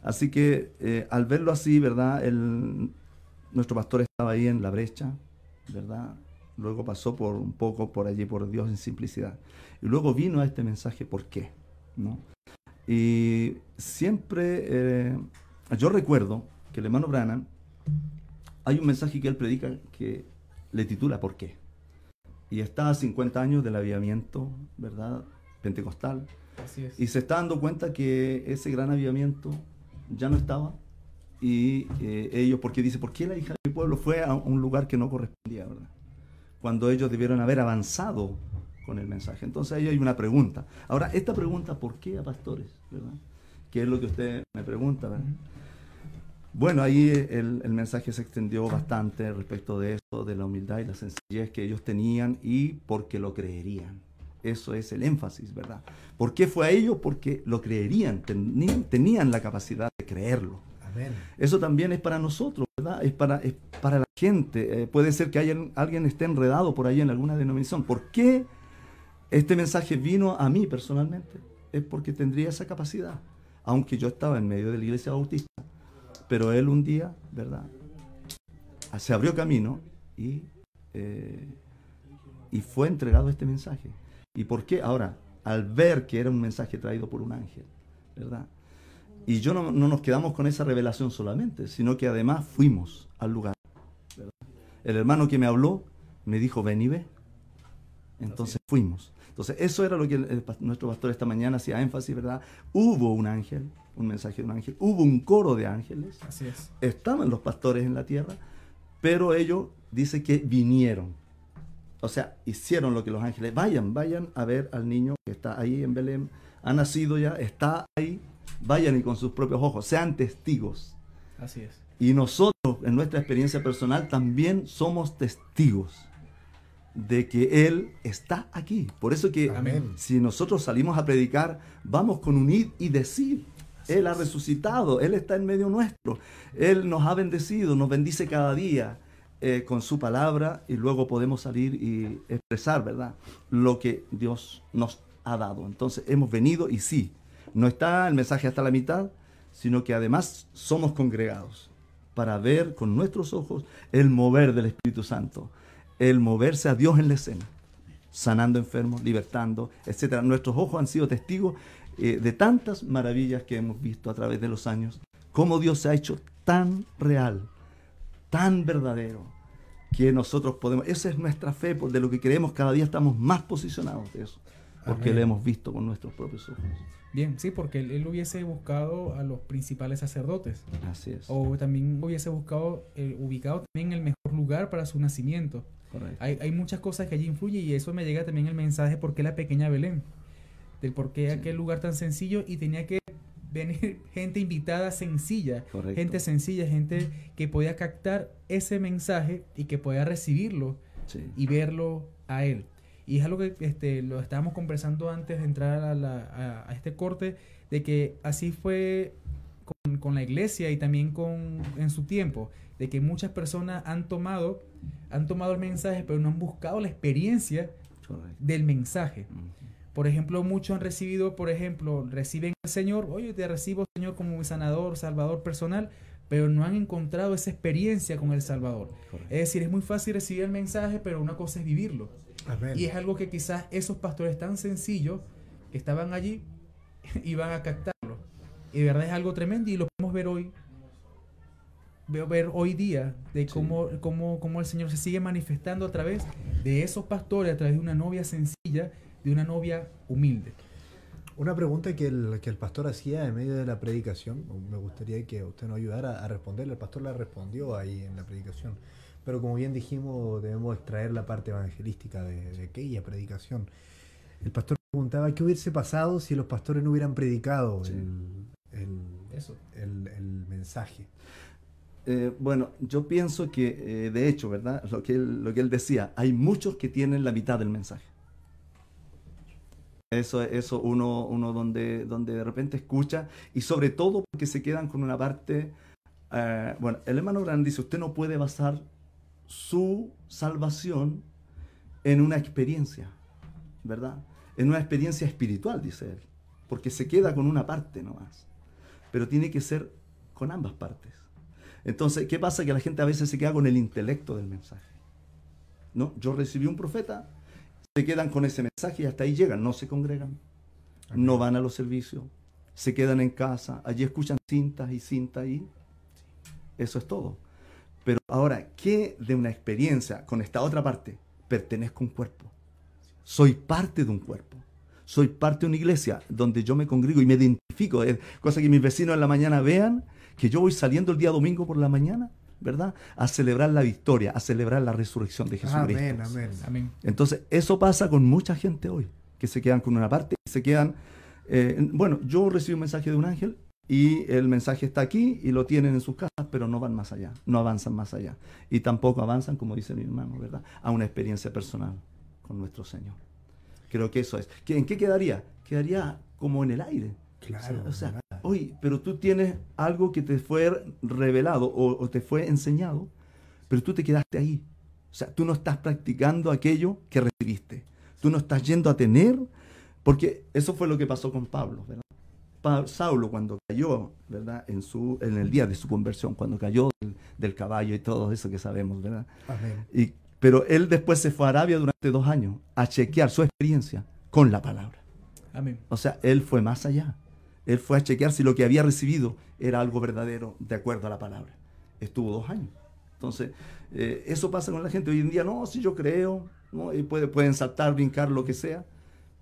Así que eh, al verlo así, ¿verdad? Nuestro pastor estaba ahí en la brecha, ¿verdad? Luego pasó por un poco por allí, por Dios en simplicidad. Y luego vino a este mensaje, ¿por qué? ¿No? Y siempre, eh, yo recuerdo que el hermano Branham, hay un mensaje que él predica que le titula ¿Por qué? Y está a 50 años del avivamiento, ¿verdad? Pentecostal. así es Y se está dando cuenta que ese gran avivamiento ya no estaba. Y eh, ellos, porque dice, ¿por qué la hija de mi pueblo fue a un lugar que no correspondía, verdad? Cuando ellos debieron haber avanzado con el mensaje. Entonces ahí hay una pregunta. Ahora, esta pregunta, ¿por qué a pastores? ¿Verdad? Que es lo que usted me pregunta, ¿verdad? Bueno, ahí el, el mensaje se extendió bastante respecto de eso, de la humildad y la sencillez que ellos tenían y porque lo creerían. Eso es el énfasis, ¿verdad? ¿Por qué fue a ellos? Porque lo creerían, teni- tenían la capacidad de creerlo. Eso también es para nosotros, ¿verdad? Es para, para la gente, eh, puede ser que haya, alguien esté enredado por ahí en alguna denominación. ¿Por qué este mensaje vino a mí personalmente? Es porque tendría esa capacidad, aunque yo estaba en medio de la iglesia bautista. Pero él un día, ¿verdad? Se abrió camino y, eh, y fue entregado este mensaje. ¿Y por qué? Ahora, al ver que era un mensaje traído por un ángel, ¿verdad? Y yo no, no nos quedamos con esa revelación solamente, sino que además fuimos al lugar. ¿verdad? El hermano que me habló me dijo, ven y ve. Entonces fuimos. Entonces eso era lo que el- el nuestro pastor esta mañana hacía énfasis, ¿verdad? Hubo un ángel, un mensaje de un ángel, hubo un coro de ángeles, Así es. estaban los pastores en la tierra, pero ellos dice que vinieron. O sea, hicieron lo que los ángeles. Vayan, vayan a ver al niño que está ahí en Belén. Ha nacido ya, está ahí. Vayan y con sus propios ojos, sean testigos. Así es. Y nosotros, en nuestra experiencia personal, también somos testigos de que Él está aquí. Por eso que Amén. si nosotros salimos a predicar, vamos con un id y decir. Él ha resucitado, Él está en medio nuestro, Él nos ha bendecido, nos bendice cada día eh, con su palabra y luego podemos salir y expresar, ¿verdad? Lo que Dios nos ha dado. Entonces hemos venido y sí, no está el mensaje hasta la mitad, sino que además somos congregados para ver con nuestros ojos el mover del Espíritu Santo, el moverse a Dios en la escena, sanando enfermos, libertando, etcétera. Nuestros ojos han sido testigos eh, de tantas maravillas que hemos visto a través de los años, cómo Dios se ha hecho tan real, tan verdadero, que nosotros podemos, esa es nuestra fe, por de lo que creemos, cada día estamos más posicionados de eso, porque Amén. lo hemos visto con nuestros propios ojos. Bien, sí, porque él, él hubiese buscado a los principales sacerdotes. Así es. O también hubiese buscado, eh, ubicado también el mejor lugar para su nacimiento. Correcto. Hay, hay muchas cosas que allí influyen y eso me llega también el mensaje por qué la pequeña Belén. Del por qué Sí. aquel lugar tan sencillo y tenía que venir [LAUGHS] gente invitada sencilla. Correcto. Gente sencilla, gente que podía captar ese mensaje y que podía recibirlo Sí. y verlo a él. Y es algo que este, lo estábamos conversando antes de entrar a, la- a- a este corte, de que así fue con, con la iglesia y también con, en su tiempo, de que muchas personas han tomado, han tomado el mensaje, pero no han buscado la experiencia Correcto. del mensaje. Por ejemplo, muchos han recibido, por ejemplo, reciben al Señor, oye, te recibo, Señor, como mi sanador, salvador personal, pero no han encontrado esa experiencia con el Salvador. Correcto. Es decir, es muy fácil recibir el mensaje, pero una cosa es vivirlo. Amén. Y es algo que quizás esos pastores tan sencillos que estaban allí [LAUGHS] iban a captarlo. Y de verdad es algo tremendo y lo podemos ver hoy. Veo ver hoy día de Sí. cómo, cómo, cómo el Señor se sigue manifestando a través de esos pastores, a través de una novia sencilla, de una novia humilde. Una pregunta que el, que el pastor hacía en medio de la predicación, me gustaría que usted nos ayudara a responderle. El pastor la respondió ahí en la predicación. Pero como bien dijimos, debemos extraer la parte evangelística de, de aquella predicación. El pastor preguntaba qué hubiese pasado si los pastores no hubieran predicado Sí. el, el- Eso. el- el mensaje. Eh, bueno, yo pienso que, eh, de hecho, ¿verdad? Lo que, él, lo que él decía, hay muchos que tienen la mitad del mensaje. Eso, eso uno, uno donde, donde de repente escucha, y sobre todo porque se quedan con una parte, eh, bueno, el hermano Grande dice, usted no puede basar su salvación en una experiencia, ¿verdad? En una experiencia espiritual, dice él, porque se queda con una parte nomás, pero tiene que ser con ambas partes. Entonces, ¿qué pasa? Que la gente a veces se queda con el intelecto del mensaje. ¿No? Yo recibí un profeta, se quedan con ese mensaje y hasta ahí llegan, no se congregan, no van a los servicios, se quedan en casa, allí escuchan cintas y cintas y eso es todo. Pero ahora, ¿qué de una experiencia con esta otra parte? Pertenezco a un cuerpo. Soy parte de un cuerpo. Soy parte de una iglesia donde yo me congrego y me identifico. Es cosa que mis vecinos en la mañana vean que yo voy saliendo el día domingo por la mañana, ¿verdad? A celebrar la victoria, a celebrar la resurrección de Jesucristo. Amén, amén. Amén. Entonces, eso pasa con mucha gente hoy, que se quedan con una parte, se quedan... eh, bueno, yo recibí un mensaje de un ángel y el mensaje está aquí y lo tienen en sus casas, pero no van más allá, no avanzan más allá. Y tampoco avanzan, como dice mi hermano, ¿verdad? A una experiencia personal con nuestro Señor. Creo que eso es. ¿Que- ¿En qué quedaría? Quedaría como en el aire. Claro, O sea, nada. oye, pero tú tienes algo que te fue revelado o, o te fue enseñado, pero tú te quedaste ahí. O sea, tú no estás practicando aquello que recibiste. Tú no estás yendo a tener, porque eso fue lo que pasó con Pablo, ¿verdad? Saulo cuando cayó, ¿verdad? En, su, en el día de su conversión, cuando cayó del, del caballo y todo eso que sabemos, ¿verdad? Amén. Y, pero él después se fue a Arabia durante dos años a chequear su experiencia con la palabra. Amén. O sea, él fue más allá. Él fue a chequear si lo que había recibido era algo verdadero de acuerdo a la palabra. Estuvo dos años. Entonces, eh, eso pasa con la gente. Hoy en día, no, si yo creo, ¿no? Y puede- pueden saltar, brincar, lo que sea,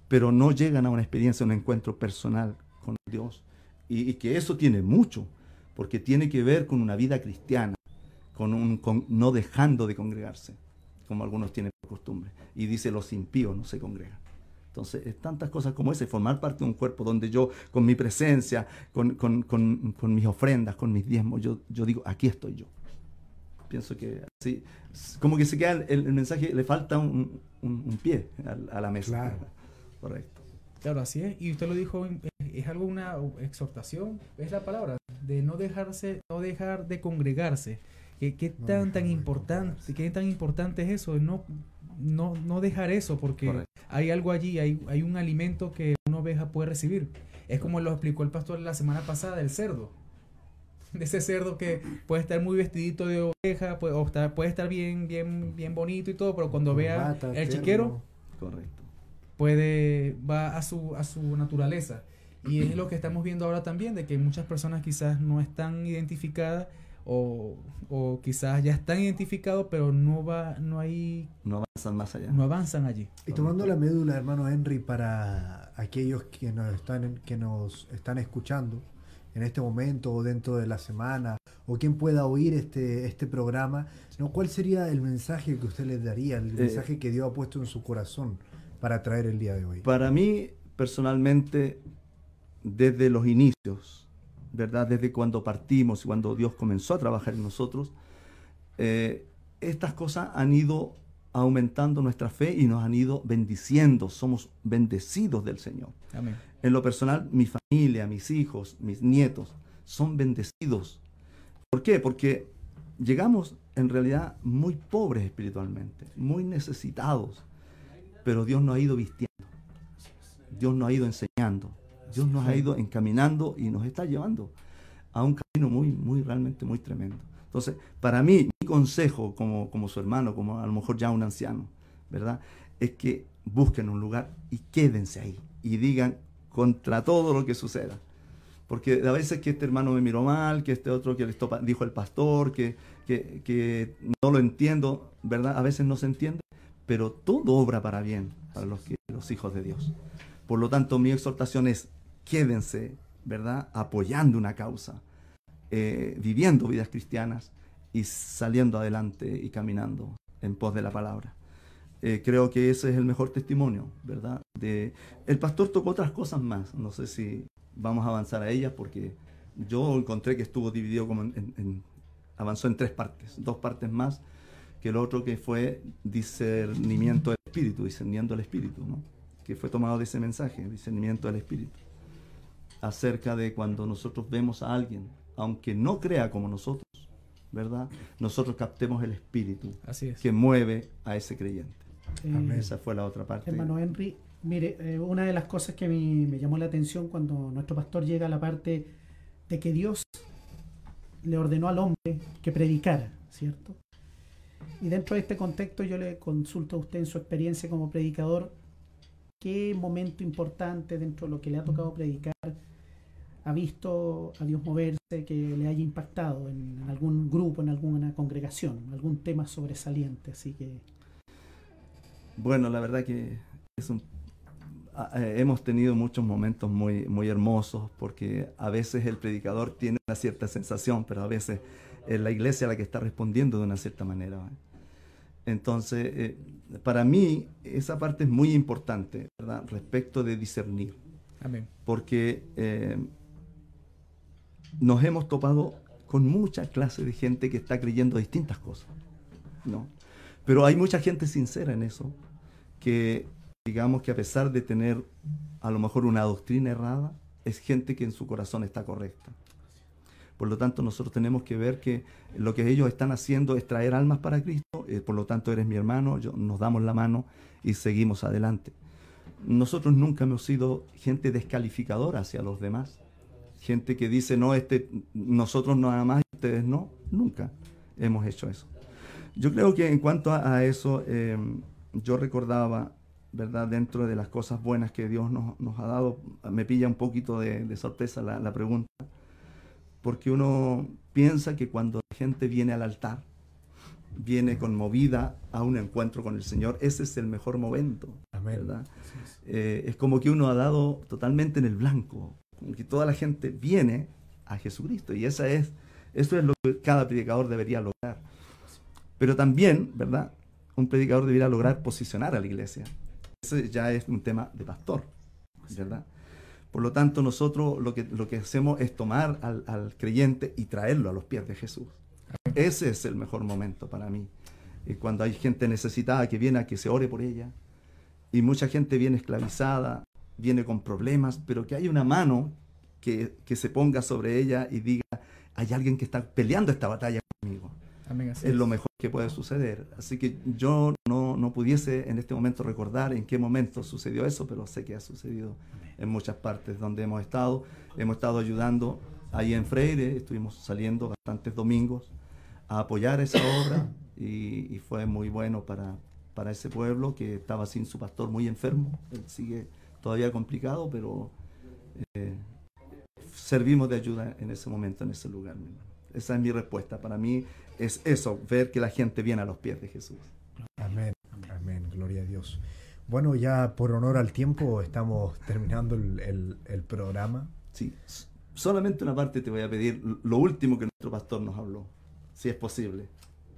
pero no llegan a una experiencia, un encuentro personal con Dios. Y, y que eso tiene mucho, porque tiene que ver con una vida cristiana, con un, con no dejando de congregarse, como algunos tienen por costumbre. Y dice, los impíos no se congregan. Entonces, es tantas cosas como ese, formar parte de un cuerpo donde yo, con mi presencia, con, con- con- con mis ofrendas, con mis diezmos, yo, yo digo, aquí estoy yo. Pienso que así, como que se queda el, el mensaje, le falta un, un- un pie a, a la mesa. Claro. [LAUGHS] Correcto. Claro, así es. Y usted lo dijo, es, algo, una exhortación, es la palabra, de no dejarse, no dejar de congregarse. ¿Qué, qué No tan, tan importante, qué tan importante es eso? No, no, no dejar eso, porque Correcto. hay algo allí, hay, hay un alimento que una oveja puede recibir. Es como lo explicó el pastor la semana pasada del cerdo. De ese cerdo que puede estar muy vestidito de oveja, puede, o estar- puede estar bien, bien, bien bonito y todo, pero cuando vea el chiquero, Correcto. Puede va a su a su naturaleza y es lo que estamos viendo ahora también de que muchas personas quizás no están identificadas o, o quizás ya están identificados pero no va no hay No avanzan más allá. no avanzan allí Y tomando la médula, hermano Henry, para aquellos que nos están, que nos están escuchando en este momento o dentro de la semana, o quien pueda oír este, este programa, ¿no? ¿cuál sería el mensaje que usted les daría, el Eh, mensaje que Dios ha puesto en su corazón para traer el día de hoy? Para mí, personalmente, desde los inicios, ¿verdad? Desde cuando partimos y cuando Dios comenzó a trabajar en nosotros, eh, estas cosas han ido aumentando nuestra fe y nos han ido bendiciendo. Somos bendecidos del Señor. amén En lo personal, mi familia, mis hijos, mis nietos, son bendecidos. ¿Por qué? Porque llegamos en realidad muy pobres espiritualmente, muy necesitados, pero Dios nos ha ido vistiendo, Dios nos ha ido enseñando, Dios nos ha ido encaminando y nos está llevando a un camino muy, muy, realmente muy tremendo. Entonces, para mí, mi consejo como, como su hermano, como a lo mejor ya un anciano, ¿verdad? Es que busquen un lugar y quédense ahí y digan contra todo lo que suceda. Porque a veces que este hermano me miró mal, que este otro que le dijo el pastor, que, que no lo entiendo, ¿verdad? A veces no se entiende, pero todo obra para bien para los, hijos de Dios. Por lo tanto, mi exhortación es, quédense, ¿verdad? Apoyando una causa, eh, viviendo vidas cristianas y saliendo adelante y caminando en pos de la palabra. Eh, creo que ese es el mejor testimonio, ¿verdad? De, el pastor tocó otras cosas más, no sé si vamos a avanzar a ellas porque yo encontré que estuvo dividido como en- en- avanzó en tres partes, dos partes más que el otro que fue discernimiento del espíritu, discerniendo el espíritu, ¿no? que fue tomado de ese mensaje, discernimiento del espíritu, acerca de cuando nosotros vemos a alguien, aunque no crea como nosotros, ¿verdad? Nosotros captemos el espíritu así es que mueve a ese creyente. Eh, Esa fue la otra parte. Hermano Henry, mire, eh, una de las cosas que mí me llamó la atención cuando nuestro pastor llega a la parte de que Dios le ordenó al hombre que predicara, ¿cierto? Y dentro de este contexto yo le consulto a usted en su experiencia como predicador, ¿qué momento importante dentro de lo que le ha tocado predicar ha visto a Dios moverse que le haya impactado en, en algún grupo, en alguna congregación, algún tema sobresaliente? Así que Bueno, la verdad que es un- eh, hemos tenido muchos momentos muy, muy hermosos porque a veces el predicador tiene una cierta sensación, pero a veces es la iglesia la que está respondiendo de una cierta manera. Entonces, eh, para mí esa parte es muy importante, ¿verdad? Respecto de discernir, amén porque eh, nos hemos topado con mucha clase de gente que está creyendo distintas cosas, ¿no? Pero hay mucha gente sincera en eso, que digamos que a pesar de tener a lo mejor una doctrina errada, es gente que en su corazón está correcta. Por lo tanto, nosotros tenemos que ver que lo que ellos están haciendo es traer almas para Cristo. eh, por lo tanto, eres mi hermano, yo- nos damos la mano y seguimos adelante. Nosotros nunca hemos sido gente descalificadora hacia los demás. Gente que dice, no, este, nosotros nada más y ustedes no. Nunca hemos hecho eso. Yo creo que en cuanto a, eso, eh, yo recordaba, ¿verdad? Dentro de las cosas buenas que Dios nos, ha dado, me pilla un poquito de, de sorpresa la pregunta, porque uno piensa que cuando la gente viene al altar, viene conmovida a un encuentro con el Señor, ese es el mejor momento, Amén. ¿verdad? Eh, es como que uno ha dado totalmente en el blanco, como que toda la gente viene a Jesucristo y esa es, eso es lo que cada predicador debería lograr. Pero también, ¿verdad? Un predicador debería lograr posicionar a la iglesia. Ese ya es un tema de pastor, ¿verdad? Por lo tanto, nosotros lo que, lo que hacemos es tomar al, al creyente y traerlo a los pies de Jesús. Ese es el mejor momento para mí. Y cuando hay gente necesitada que viene a que se ore por ella, y mucha gente viene esclavizada, viene con problemas, pero que hay una mano que, que se ponga sobre ella y diga, hay alguien que está peleando esta batalla conmigo. Amén. así Es lo mejor que puede suceder. Así que yo no, no pudiese en este momento recordar en qué momento sucedió eso, pero sé que ha sucedido en muchas partes donde hemos estado. Hemos estado ayudando ahí en Freire, estuvimos saliendo bastantes domingos a apoyar esa obra y, fue muy bueno para, para ese pueblo que estaba sin su pastor muy enfermo. Él sigue todavía complicado, pero eh, servimos de ayuda en ese momento, en ese lugar. Esa es mi respuesta. Para mí es eso, ver que la gente viene a los pies de Jesús. Amén. Amén. Gloria a Dios. Bueno, ya por honor al tiempo estamos terminando el, el- el programa. Sí, solamente una parte te voy a pedir, lo último que nuestro pastor nos habló, si es posible.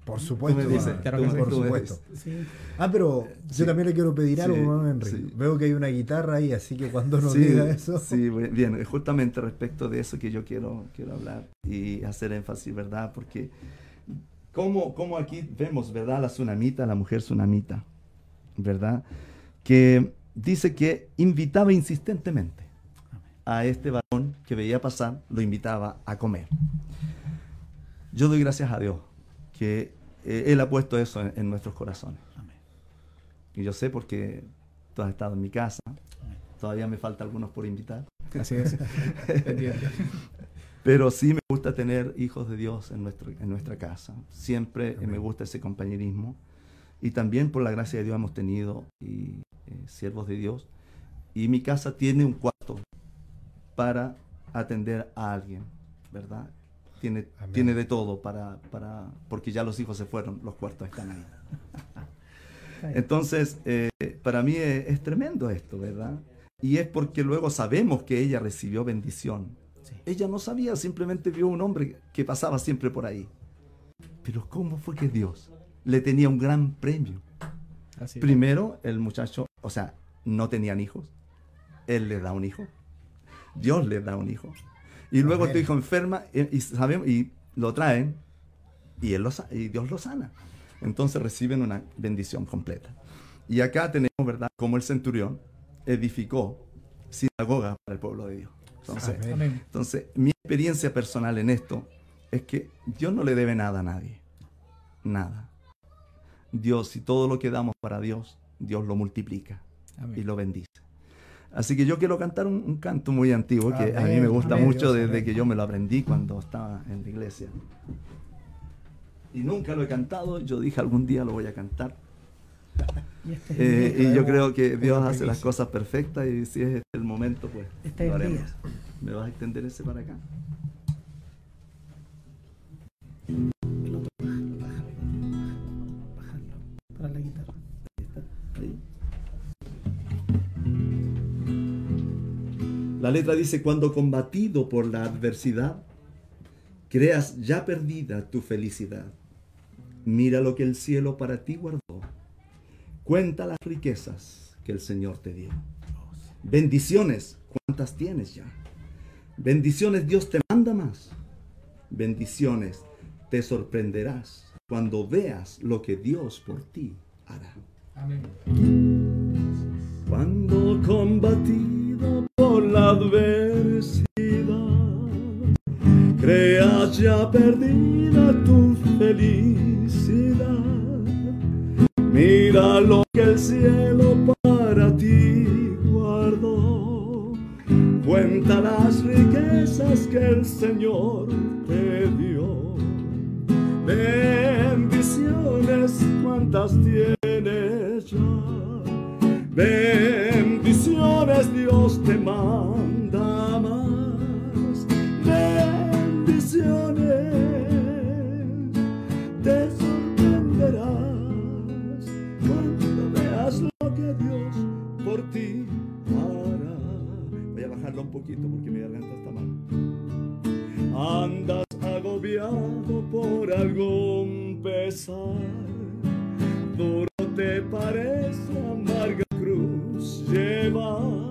Por supuesto. Tú me dices, claro tú que sí. por supuesto. Sí. Ah, pero Sí. yo también le quiero pedir algo, Sí, hermano Henry. sí. Veo que hay una guitarra ahí, así que cuando nos Sí, diga eso. sí, bien, justamente respecto de eso que yo quiero, quiero hablar y hacer énfasis, ¿verdad? Porque como, como aquí vemos, ¿verdad? La tsunamita, la mujer tsunamita, ¿verdad? Que dice que invitaba insistentemente a este varón que veía pasar, lo invitaba a comer. Yo doy gracias a Dios que eh, Él ha puesto eso en, en nuestros corazones. Y yo sé porque tú has estado en mi casa, todavía me falta algunos por invitar. Así es. [LAUGHS] Pero sí me gusta tener hijos de Dios en, nuestro, en nuestra casa. Siempre me gusta ese compañerismo. Y también por la gracia de Dios hemos tenido y, eh, siervos de Dios. Y mi casa tiene un cuarto para atender a alguien, ¿verdad? Tiene, Amén. tiene de todo para, para, porque ya los hijos se fueron, los cuartos están ahí. [LAUGHS] Entonces, eh, para mí es, es tremendo esto, ¿verdad? Y es porque luego sabemos que ella recibió bendición. Sí. Ella no sabía, simplemente vio un hombre que pasaba siempre por ahí. Pero ¿cómo fue que Dios le tenía un gran premio? Así. Primero, el muchacho, o sea, no tenían hijos. Él le da un hijo. Dios le da un hijo. Y luego Amén. tu hijo enferma y, y sabemos, y lo traen y, él lo, y Dios lo sana. Entonces reciben una bendición completa. Y acá tenemos, ¿verdad? Como el centurión edificó sinagoga para el pueblo de Dios. Entonces. Amén. entonces, mi experiencia personal en esto es que Dios no le debe nada a nadie. Nada. Dios, y todo lo que damos para Dios, Dios lo multiplica y lo bendice. Así que yo quiero cantar un, un canto muy antiguo que a mí me gusta amén, mucho Dios, desde que yo me lo aprendí cuando estaba en la iglesia. Y nunca lo he cantado, yo dije algún día lo voy a cantar. [LAUGHS] Y este es Eh, y yo creo que Dios como hace las cosas perfectas y si es este el momento, pues Este es lo haremos. ¿Me vas a extender ese para acá? La letra dice, cuando combatido por la adversidad, creas ya perdida tu felicidad. Mira lo que el cielo para ti guardó. Cuenta las riquezas que el Señor te dio. Bendiciones, ¿cuántas tienes ya? Bendiciones Dios te manda más. Bendiciones te sorprenderás cuando veas lo que Dios por ti hará. Amén. Cuando la adversidad, creas ya perdida tu felicidad. Mira lo que el cielo para ti guardó. Cuenta las riquezas que el Señor te dio. Bendiciones cuantas tienes ya. Bendiciones Dios te manda Te sorprenderás cuando veas lo que Dios por ti hará. Voy a bajarlo un poquito porque mi garganta está mal. Andas agobiado por algún pesar, duro te parece amarga cruz llevar.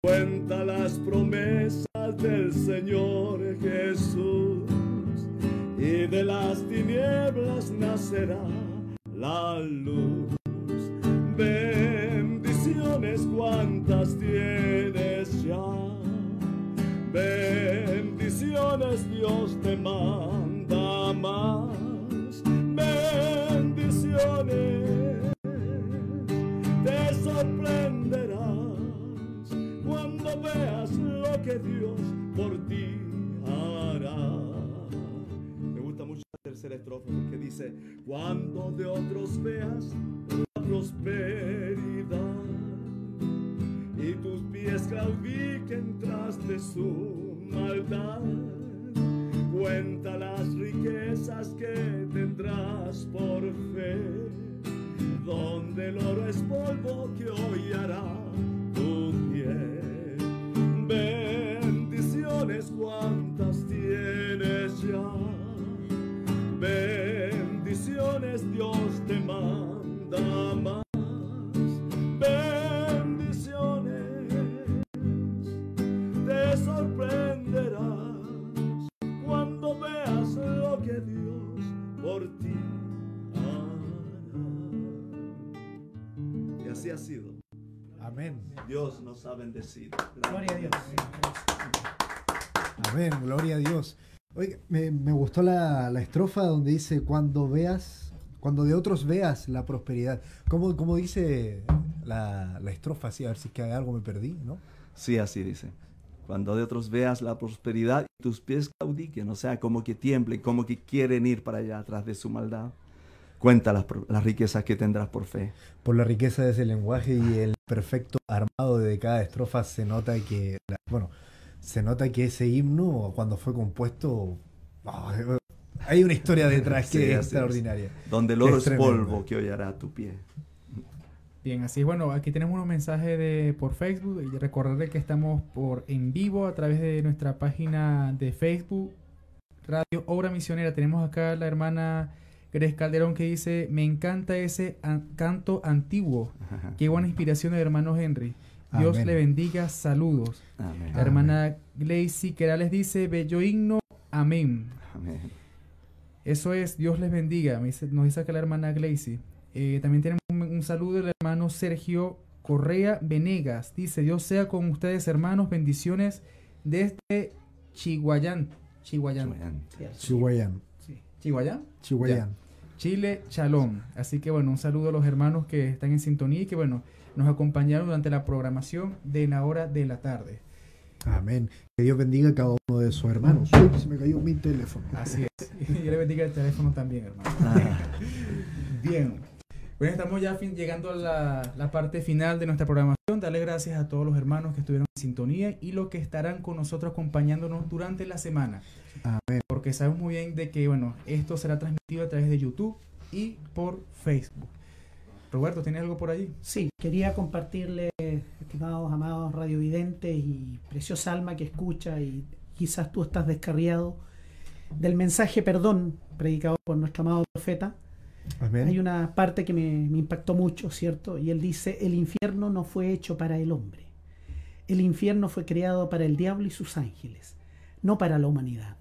Cuenta las promesas del Señor de las tinieblas nacerá la luz. Bendiciones cuantas tienes ya. Bendiciones Dios te manda más. Bendiciones te sorprenderás cuando veas lo que Dios tercera estrofa porque dice, cuando de otros veas la prosperidad y tus pies claudiquen tras de su maldad. Cuenta las riquezas que tendrás por fe, donde el oro es polvo que hoy hará tu pie. Bendiciones cuantas tienes bendiciones Dios te manda más. Bendiciones te sorprenderás cuando veas lo que Dios por ti hará. Y así ha sido. Amén. Dios nos ha bendecido. Gloria a Dios. Amén, gloria a Dios. Oye, me, me gustó la, la estrofa donde dice, cuando veas, cuando de otros veas la prosperidad. ¿Cómo, cómo dice la, la estrofa? Así, a ver si es que algo me perdí, ¿no? Sí, así dice. Cuando de otros veas la prosperidad y tus pies claudiquen, o sea, como que tiemblen, como que quieren ir para allá atrás de su maldad. Cuenta las riquezas que tendrás por fe. Por la riqueza de ese lenguaje y el perfecto armado de cada estrofa se nota que, la- bueno, se nota que ese himno cuando fue compuesto, ah, hay una historia detrás [LAUGHS] Sí, que es así es. extraordinaria. Donde el oro es, polvo que hoy hará tu pie. Bien, así es. Bueno, aquí tenemos unos mensajes de, por Facebook y recordarle que estamos por en vivo a través de nuestra página de Facebook, Radio Obra Misionera. Tenemos acá la hermana Gres Calderón que dice, me encanta ese an- canto antiguo. Qué buena inspiración del hermano Henry. Dios Amén. le bendiga, saludos. Amén. La hermana Glacy Querales dice, bello himno, amén. Amén. Eso es, Dios les bendiga, me dice- nos dice acá la hermana Glacy. Eh, también tenemos un, un saludo del hermano Sergio Correa Venegas. Dice, Dios sea con ustedes hermanos, bendiciones desde Chihuayán. Chihuayán. Chihuayán. Sí. ¿Chihuayán? Chihuayán. Chile, Chalón. Así que bueno, un saludo a los hermanos que están en sintonía y que bueno, nos acompañaron durante la programación de la hora de la tarde. Amén. Que Dios bendiga a cada uno de sus hermanos. Uy, se me cayó mi teléfono. Así es. [LAUGHS] Y yo le bendiga el teléfono también, hermano. Bien. Bueno, estamos ya fin- llegando a la, la parte final de nuestra programación. Darle gracias a todos los hermanos que estuvieron en sintonía y los que estarán con nosotros acompañándonos durante la semana. Amén. Porque sabemos muy bien de que, bueno, esto será transmitido a través de YouTube y por Facebook. Roberto, ¿tienes algo por allí? Sí, quería compartirle, estimados, amados radiovidentes y preciosa alma que escucha y quizás tú estás descarriado del mensaje perdón predicado por nuestro amado profeta. Amén. Hay una parte que me, me impactó mucho, ¿cierto? Y él dice, el infierno no fue hecho para el hombre. El infierno fue creado para el diablo y sus ángeles, no para la humanidad.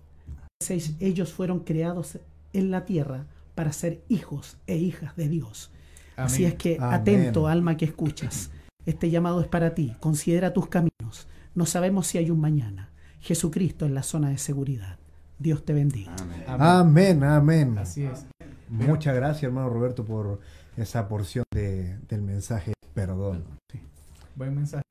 Seis- Ellos fueron creados en la tierra para ser hijos e hijas de Dios. Así es que Amén. atento, alma que escuchas. Este llamado es para ti. Considera tus caminos. No sabemos si hay un mañana. Jesucristo en la zona de seguridad. Dios te bendiga. Amén, amén. Así es. Muchas gracias, hermano Roberto, por esa porción de- del mensaje perdón. Buen mensaje.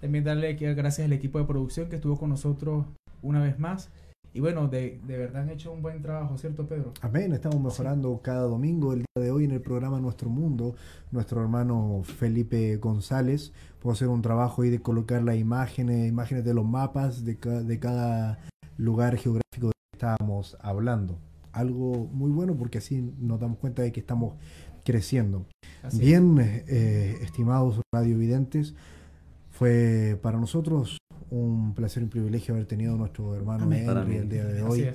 También darle que- gracias al equipo de producción que estuvo con nosotros una vez más. Y bueno, de, de verdad han hecho un buen trabajo, ¿cierto, Pedro? Amén, estamos mejorando cada domingo. El día de hoy en el programa Nuestro Mundo, nuestro hermano Felipe González puede hacer un trabajo ahí de colocar las imágenes, imágenes de los mapas de, ca- de cada lugar geográfico del que estábamos hablando. Algo muy bueno porque así nos damos cuenta de que estamos creciendo. Así es. Bien, eh, estimados radiovidentes, fue para nosotros un placer y un privilegio haber tenido a nuestro hermano Henry el día de hoy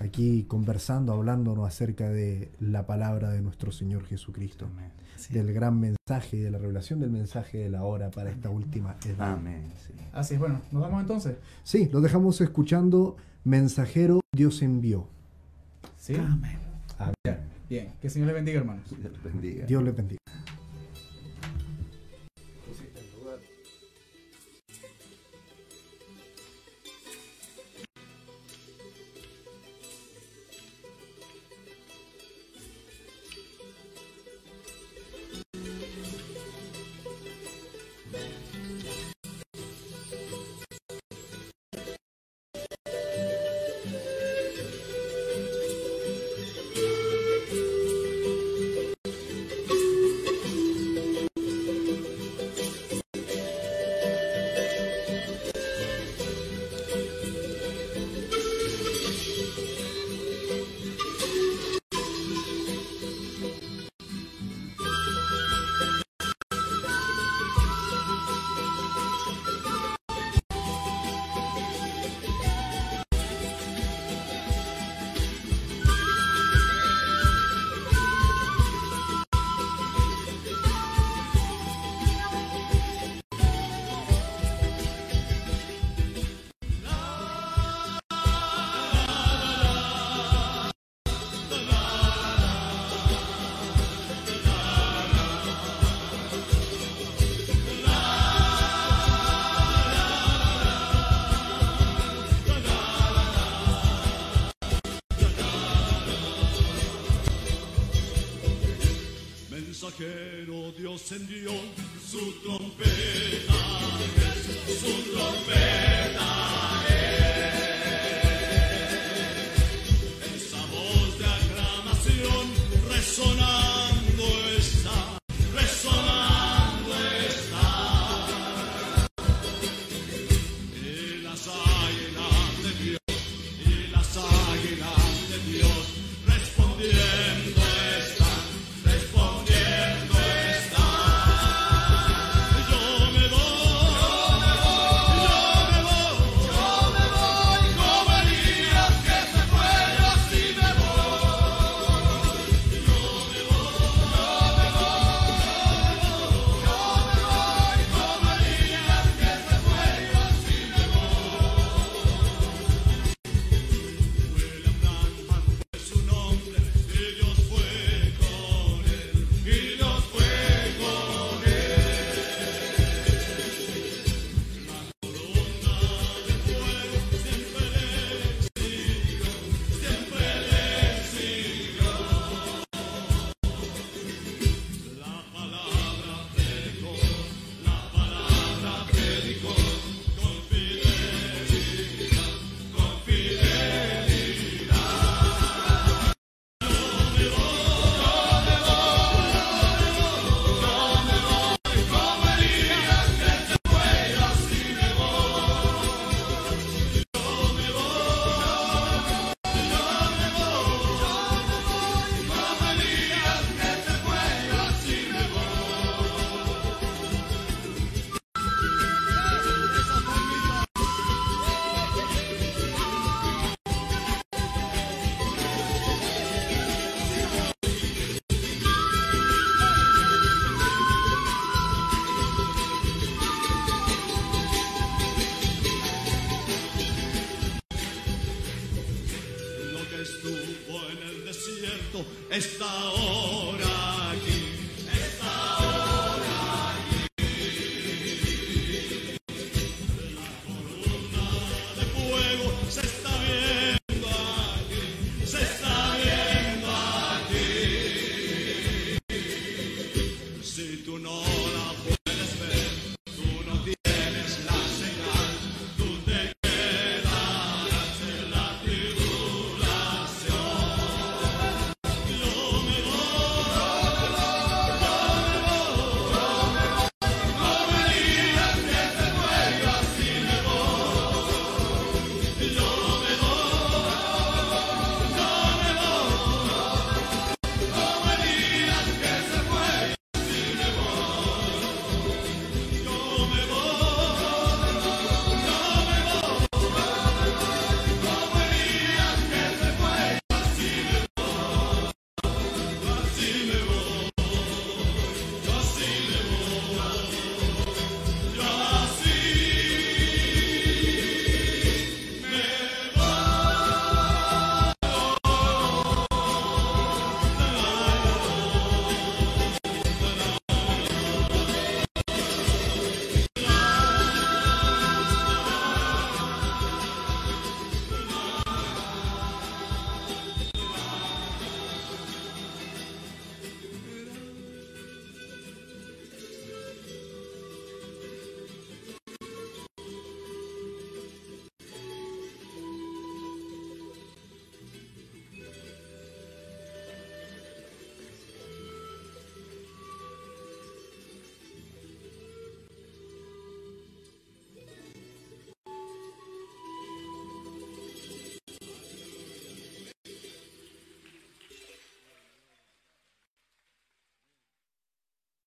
aquí conversando, hablándonos acerca de la palabra de nuestro Señor Jesucristo, Sí. del gran mensaje y de la revelación del mensaje de la hora para esta última edad. Amén. sí. Así es. Bueno, nos vamos entonces. Sí, lo dejamos escuchando Mensajero Dios envió. Sí. Amén. Amén. Bien. Que el Señor le bendiga, hermanos. Dios les bendiga. Dios les bendiga.